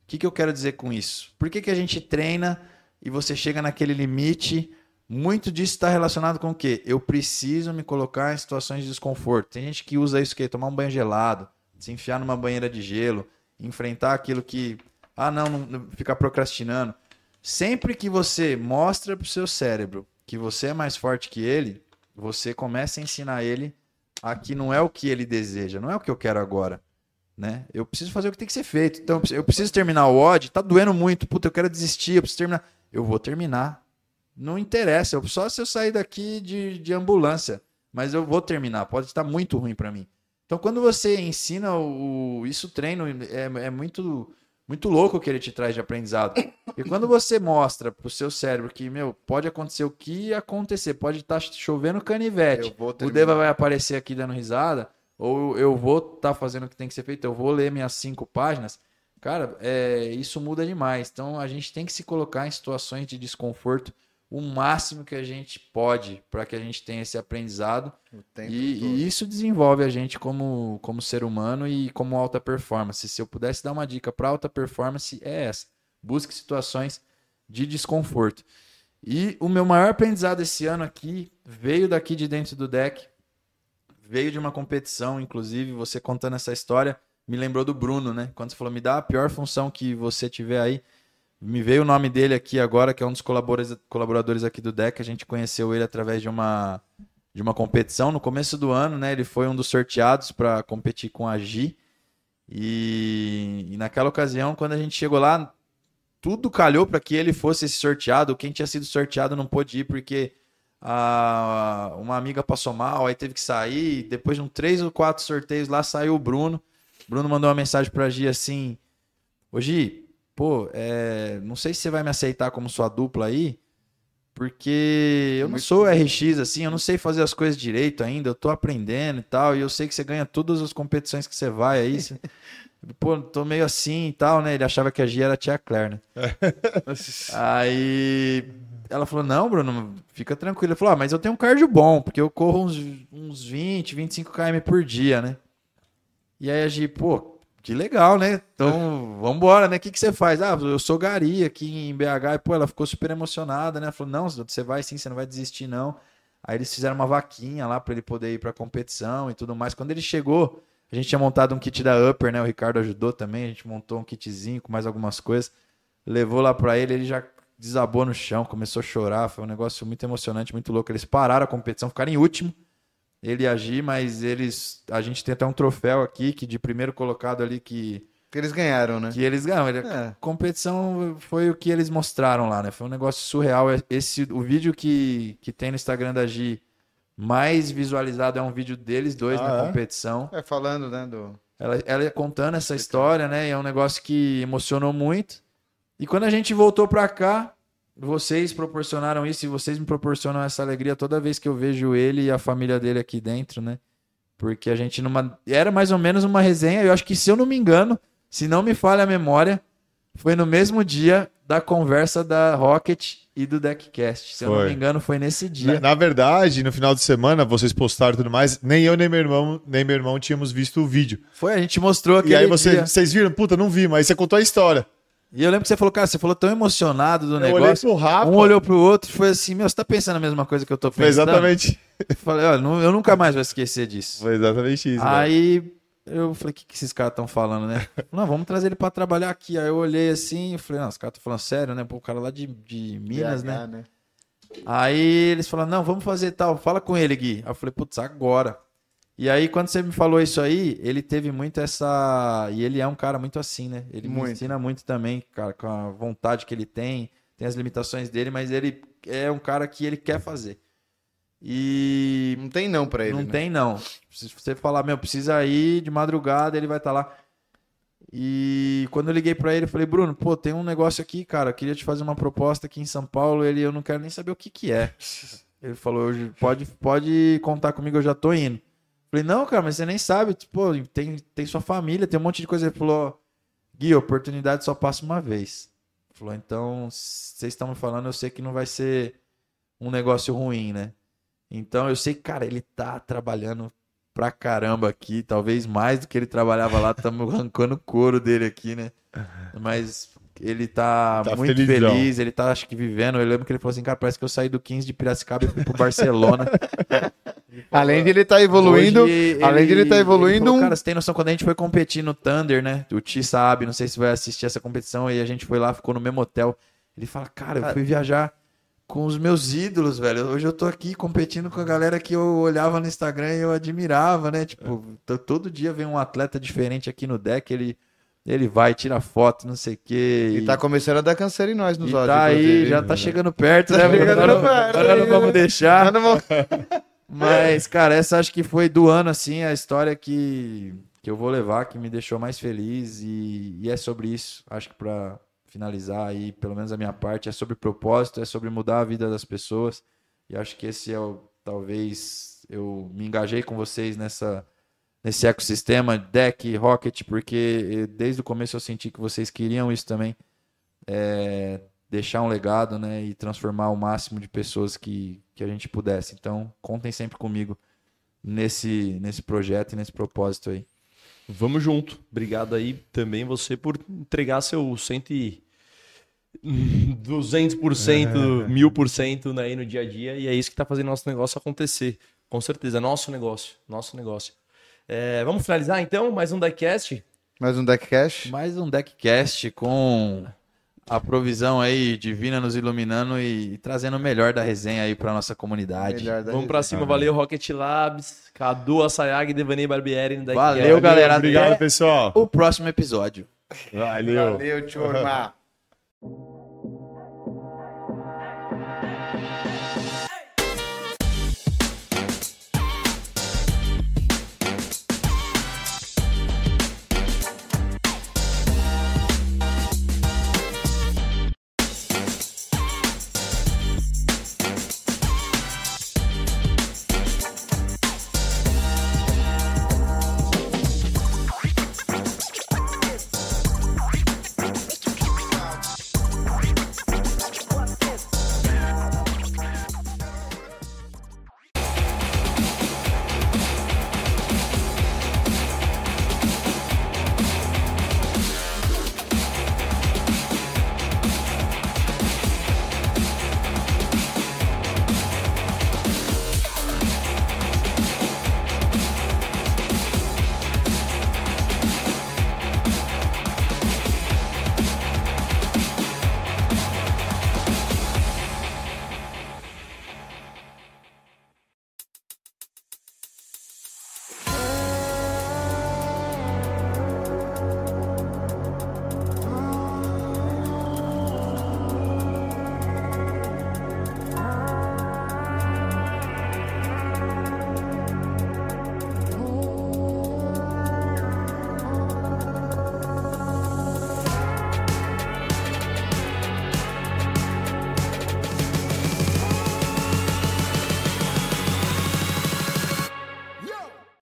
que, que eu quero dizer com isso? Por que, que a gente treina e você chega naquele limite? Muito disso está relacionado com o quê? Eu preciso me colocar em situações de desconforto. Tem gente que usa isso que tomar um banho gelado, se enfiar numa banheira de gelo, enfrentar aquilo que ah não, não ficar procrastinando. Sempre que você mostra para o seu cérebro que você é mais forte que ele, você começa a ensinar ele a que não é o que ele deseja, não é o que eu quero agora. Né? Eu preciso fazer o que tem que ser feito. Então, eu preciso terminar o odd, tá doendo muito, puta, eu quero desistir, eu preciso terminar. Eu vou terminar. Não interessa, eu, só se eu sair daqui de, de ambulância, mas eu vou terminar, pode estar muito ruim para mim. Então, quando você ensina o, isso treino, é, é muito muito louco que ele te traz de aprendizado. E quando você mostra pro seu cérebro que, meu, pode acontecer o que acontecer, pode estar tá chovendo canivete, o Deva vai aparecer aqui dando risada, ou eu vou estar tá fazendo o que tem que ser feito, eu vou ler minhas cinco páginas, cara, é, isso muda demais. Então a gente tem que se colocar em situações de desconforto o máximo que a gente pode para que a gente tenha esse aprendizado. E, e, isso desenvolve a gente como, como ser humano e como alta performance. Se eu pudesse dar uma dica para alta performance, é essa: busque situações de desconforto. E o meu maior aprendizado esse ano aqui veio daqui de dentro do deck, veio de uma competição, inclusive, você contando essa história, me lembrou do Bruno, né? Quando você falou, me dá a pior função que você tiver aí. Me veio o nome dele aqui agora, que é um dos colaboradores aqui do DEC. A gente conheceu ele através de uma, de uma competição no começo do ano, né? Ele foi um dos sorteados para competir com a Gi. E, e, naquela ocasião, quando a gente chegou lá, tudo calhou para que ele fosse esse sorteado. Quem tinha sido sorteado não pôde ir porque a, uma amiga passou mal, aí teve que sair. Depois de um três ou quatro sorteios lá, saiu o Bruno. Bruno mandou uma mensagem para a Gi assim: Ô Gi, pô, é, não sei se você vai me aceitar como sua dupla aí, porque eu não sou RX assim, eu não sei fazer as coisas direito ainda, eu tô aprendendo e tal, e eu sei que você ganha todas as competições que você vai aí. Você... Pô, tô meio assim e tal, né? Ele achava que a Gia era a tia Claire, né? aí ela falou: Não, Bruno, fica tranquilo. Ele falou: ah, mas eu tenho um cardio bom, porque eu corro uns, uns 20, 25 km por dia, né? E aí a Gia, pô, que legal, né? Então, vamos embora, né? O que, que você faz? Ah, eu sou Gari aqui em BH. E, pô, ela ficou super emocionada, né? Ela falou, não, você vai sim, você não vai desistir, não. Aí eles fizeram uma vaquinha lá para ele poder ir pra competição e tudo mais. Quando ele chegou, a gente tinha montado um kit da Upper, né? O Ricardo ajudou também. A gente montou um kitzinho com mais algumas coisas. Levou lá para ele, ele já desabou no chão, começou a chorar. Foi um negócio muito emocionante, muito louco. Eles pararam a competição, ficaram em último ele agir, mas eles. A gente tem até um troféu aqui que de primeiro colocado ali que. Que eles ganharam, né? Que eles ganharam. É. A competição foi o que eles mostraram lá, né? Foi um negócio surreal. Esse, o vídeo que, que tem no Instagram da Gi mais visualizado é um vídeo deles dois ah, na é? competição. É, falando, né? Do... Ela, ela contando essa história, né? E é um negócio que emocionou muito. E quando a gente voltou pra cá, vocês proporcionaram isso e vocês me proporcionam essa alegria toda vez que eu vejo ele e a família dele aqui dentro, né? Porque a gente numa era mais ou menos uma resenha, eu acho que se eu não me engano, se não me falha a memória, foi no mesmo dia da conversa da Rocket e do Deckcast. Se foi. eu não me engano, foi nesse dia. Na, na, verdade, no final de semana, vocês postaram tudo mais, nem eu nem meu irmão, nem meu irmão tínhamos visto o vídeo. Foi, a gente mostrou aquele E aí você, vocês viram? Puta, não vi, mas você contou a história. E eu lembro que você falou, cara, você falou tão emocionado do eu negócio. Olhei pro Rafa. Um olhou pro outro e foi assim, meu, você tá pensando a mesma coisa que eu tô pensando? Foi exatamente. Eu falei, olha, eu nunca mais vou esquecer disso. Foi exatamente isso. Aí eu falei, o que, que esses caras estão falando, né? Não, vamos trazer ele para trabalhar aqui. Aí eu olhei assim e falei, não, os caras estão falando sério, né? Pô, o cara lá de, de Minas, BH, né? né? Aí eles falaram, não, vamos fazer tal, fala com ele, Gui. Aí eu falei, putz, agora. E aí, quando você me falou isso aí, ele teve muito essa. E ele é um cara muito assim, né? Ele muito. me ensina muito também, cara, com a vontade que ele tem, tem as limitações dele, mas ele é um cara que ele quer fazer. E. Não tem não pra ele. Não né? tem não. Se você falar, meu, precisa ir de madrugada, ele vai estar tá lá. E quando eu liguei para ele, eu falei, Bruno, pô, tem um negócio aqui, cara, eu queria te fazer uma proposta aqui em São Paulo. Ele, eu não quero nem saber o que que é. Ele falou, pode, pode contar comigo, eu já tô indo. Falei, não, cara, mas você nem sabe. Pô, tem, tem sua família, tem um monte de coisa. Ele falou, Gui, oportunidade só passa uma vez. Ele falou, então, vocês estão me falando, eu sei que não vai ser um negócio ruim, né? Então, eu sei que, cara, ele tá trabalhando pra caramba aqui, talvez mais do que ele trabalhava lá. Estamos arrancando o couro dele aqui, né? Mas ele tá, tá muito felizão. feliz, ele tá, acho que, vivendo. Eu lembro que ele falou assim, cara, parece que eu saí do 15 de Piracicaba e fui pro Barcelona. além de ele estar tá evoluindo, Hoje, além ele, de ele estar tá evoluindo... Falou, cara, você tem noção, quando a gente foi competir no Thunder, né? O Ti sabe, não sei se vai assistir essa competição, e a gente foi lá, ficou no mesmo hotel. Ele fala, cara, eu fui viajar com os meus ídolos, velho. Hoje eu tô aqui competindo com a galera que eu olhava no Instagram e eu admirava, né? Tipo, todo dia vem um atleta diferente aqui no deck, ele, ele vai, tira foto, não sei o quê. E tá começando a dar câncer em nós nos e olhos. tá aí, já tá chegando perto, Tá né? chegando Agora, perto agora não vamos né? deixar. Tá no mo- Mas, cara, essa acho que foi do ano, assim, a história que, que eu vou levar, que me deixou mais feliz. E, e é sobre isso. Acho que pra finalizar aí, pelo menos a minha parte, é sobre propósito, é sobre mudar a vida das pessoas. E acho que esse é o, talvez, eu me engajei com vocês nessa, nesse ecossistema, deck, rocket, porque desde o começo eu senti que vocês queriam isso também. É, deixar um legado, né, e transformar o máximo de pessoas que, que a gente pudesse. Então, contem sempre comigo nesse nesse projeto e nesse propósito aí. Vamos junto. Obrigado aí também você por entregar seu cento e... 200%, mil por cento né, aí no dia a dia. E é isso que tá fazendo nosso negócio acontecer. Com certeza. Nosso negócio. Nosso negócio. É, vamos finalizar então? Mais um Diecast? Mais um deck cash. Mais um deckcast com a provisão aí divina nos iluminando e, e trazendo o melhor da resenha aí para nossa comunidade. Vamos pra cima. Valeu, Rocket Labs, Cadu Assayag Devaney Barbieri Diecast. Valeu, galera. Obrigado, pessoal. o próximo episódio. Valeu. Valeu, turma.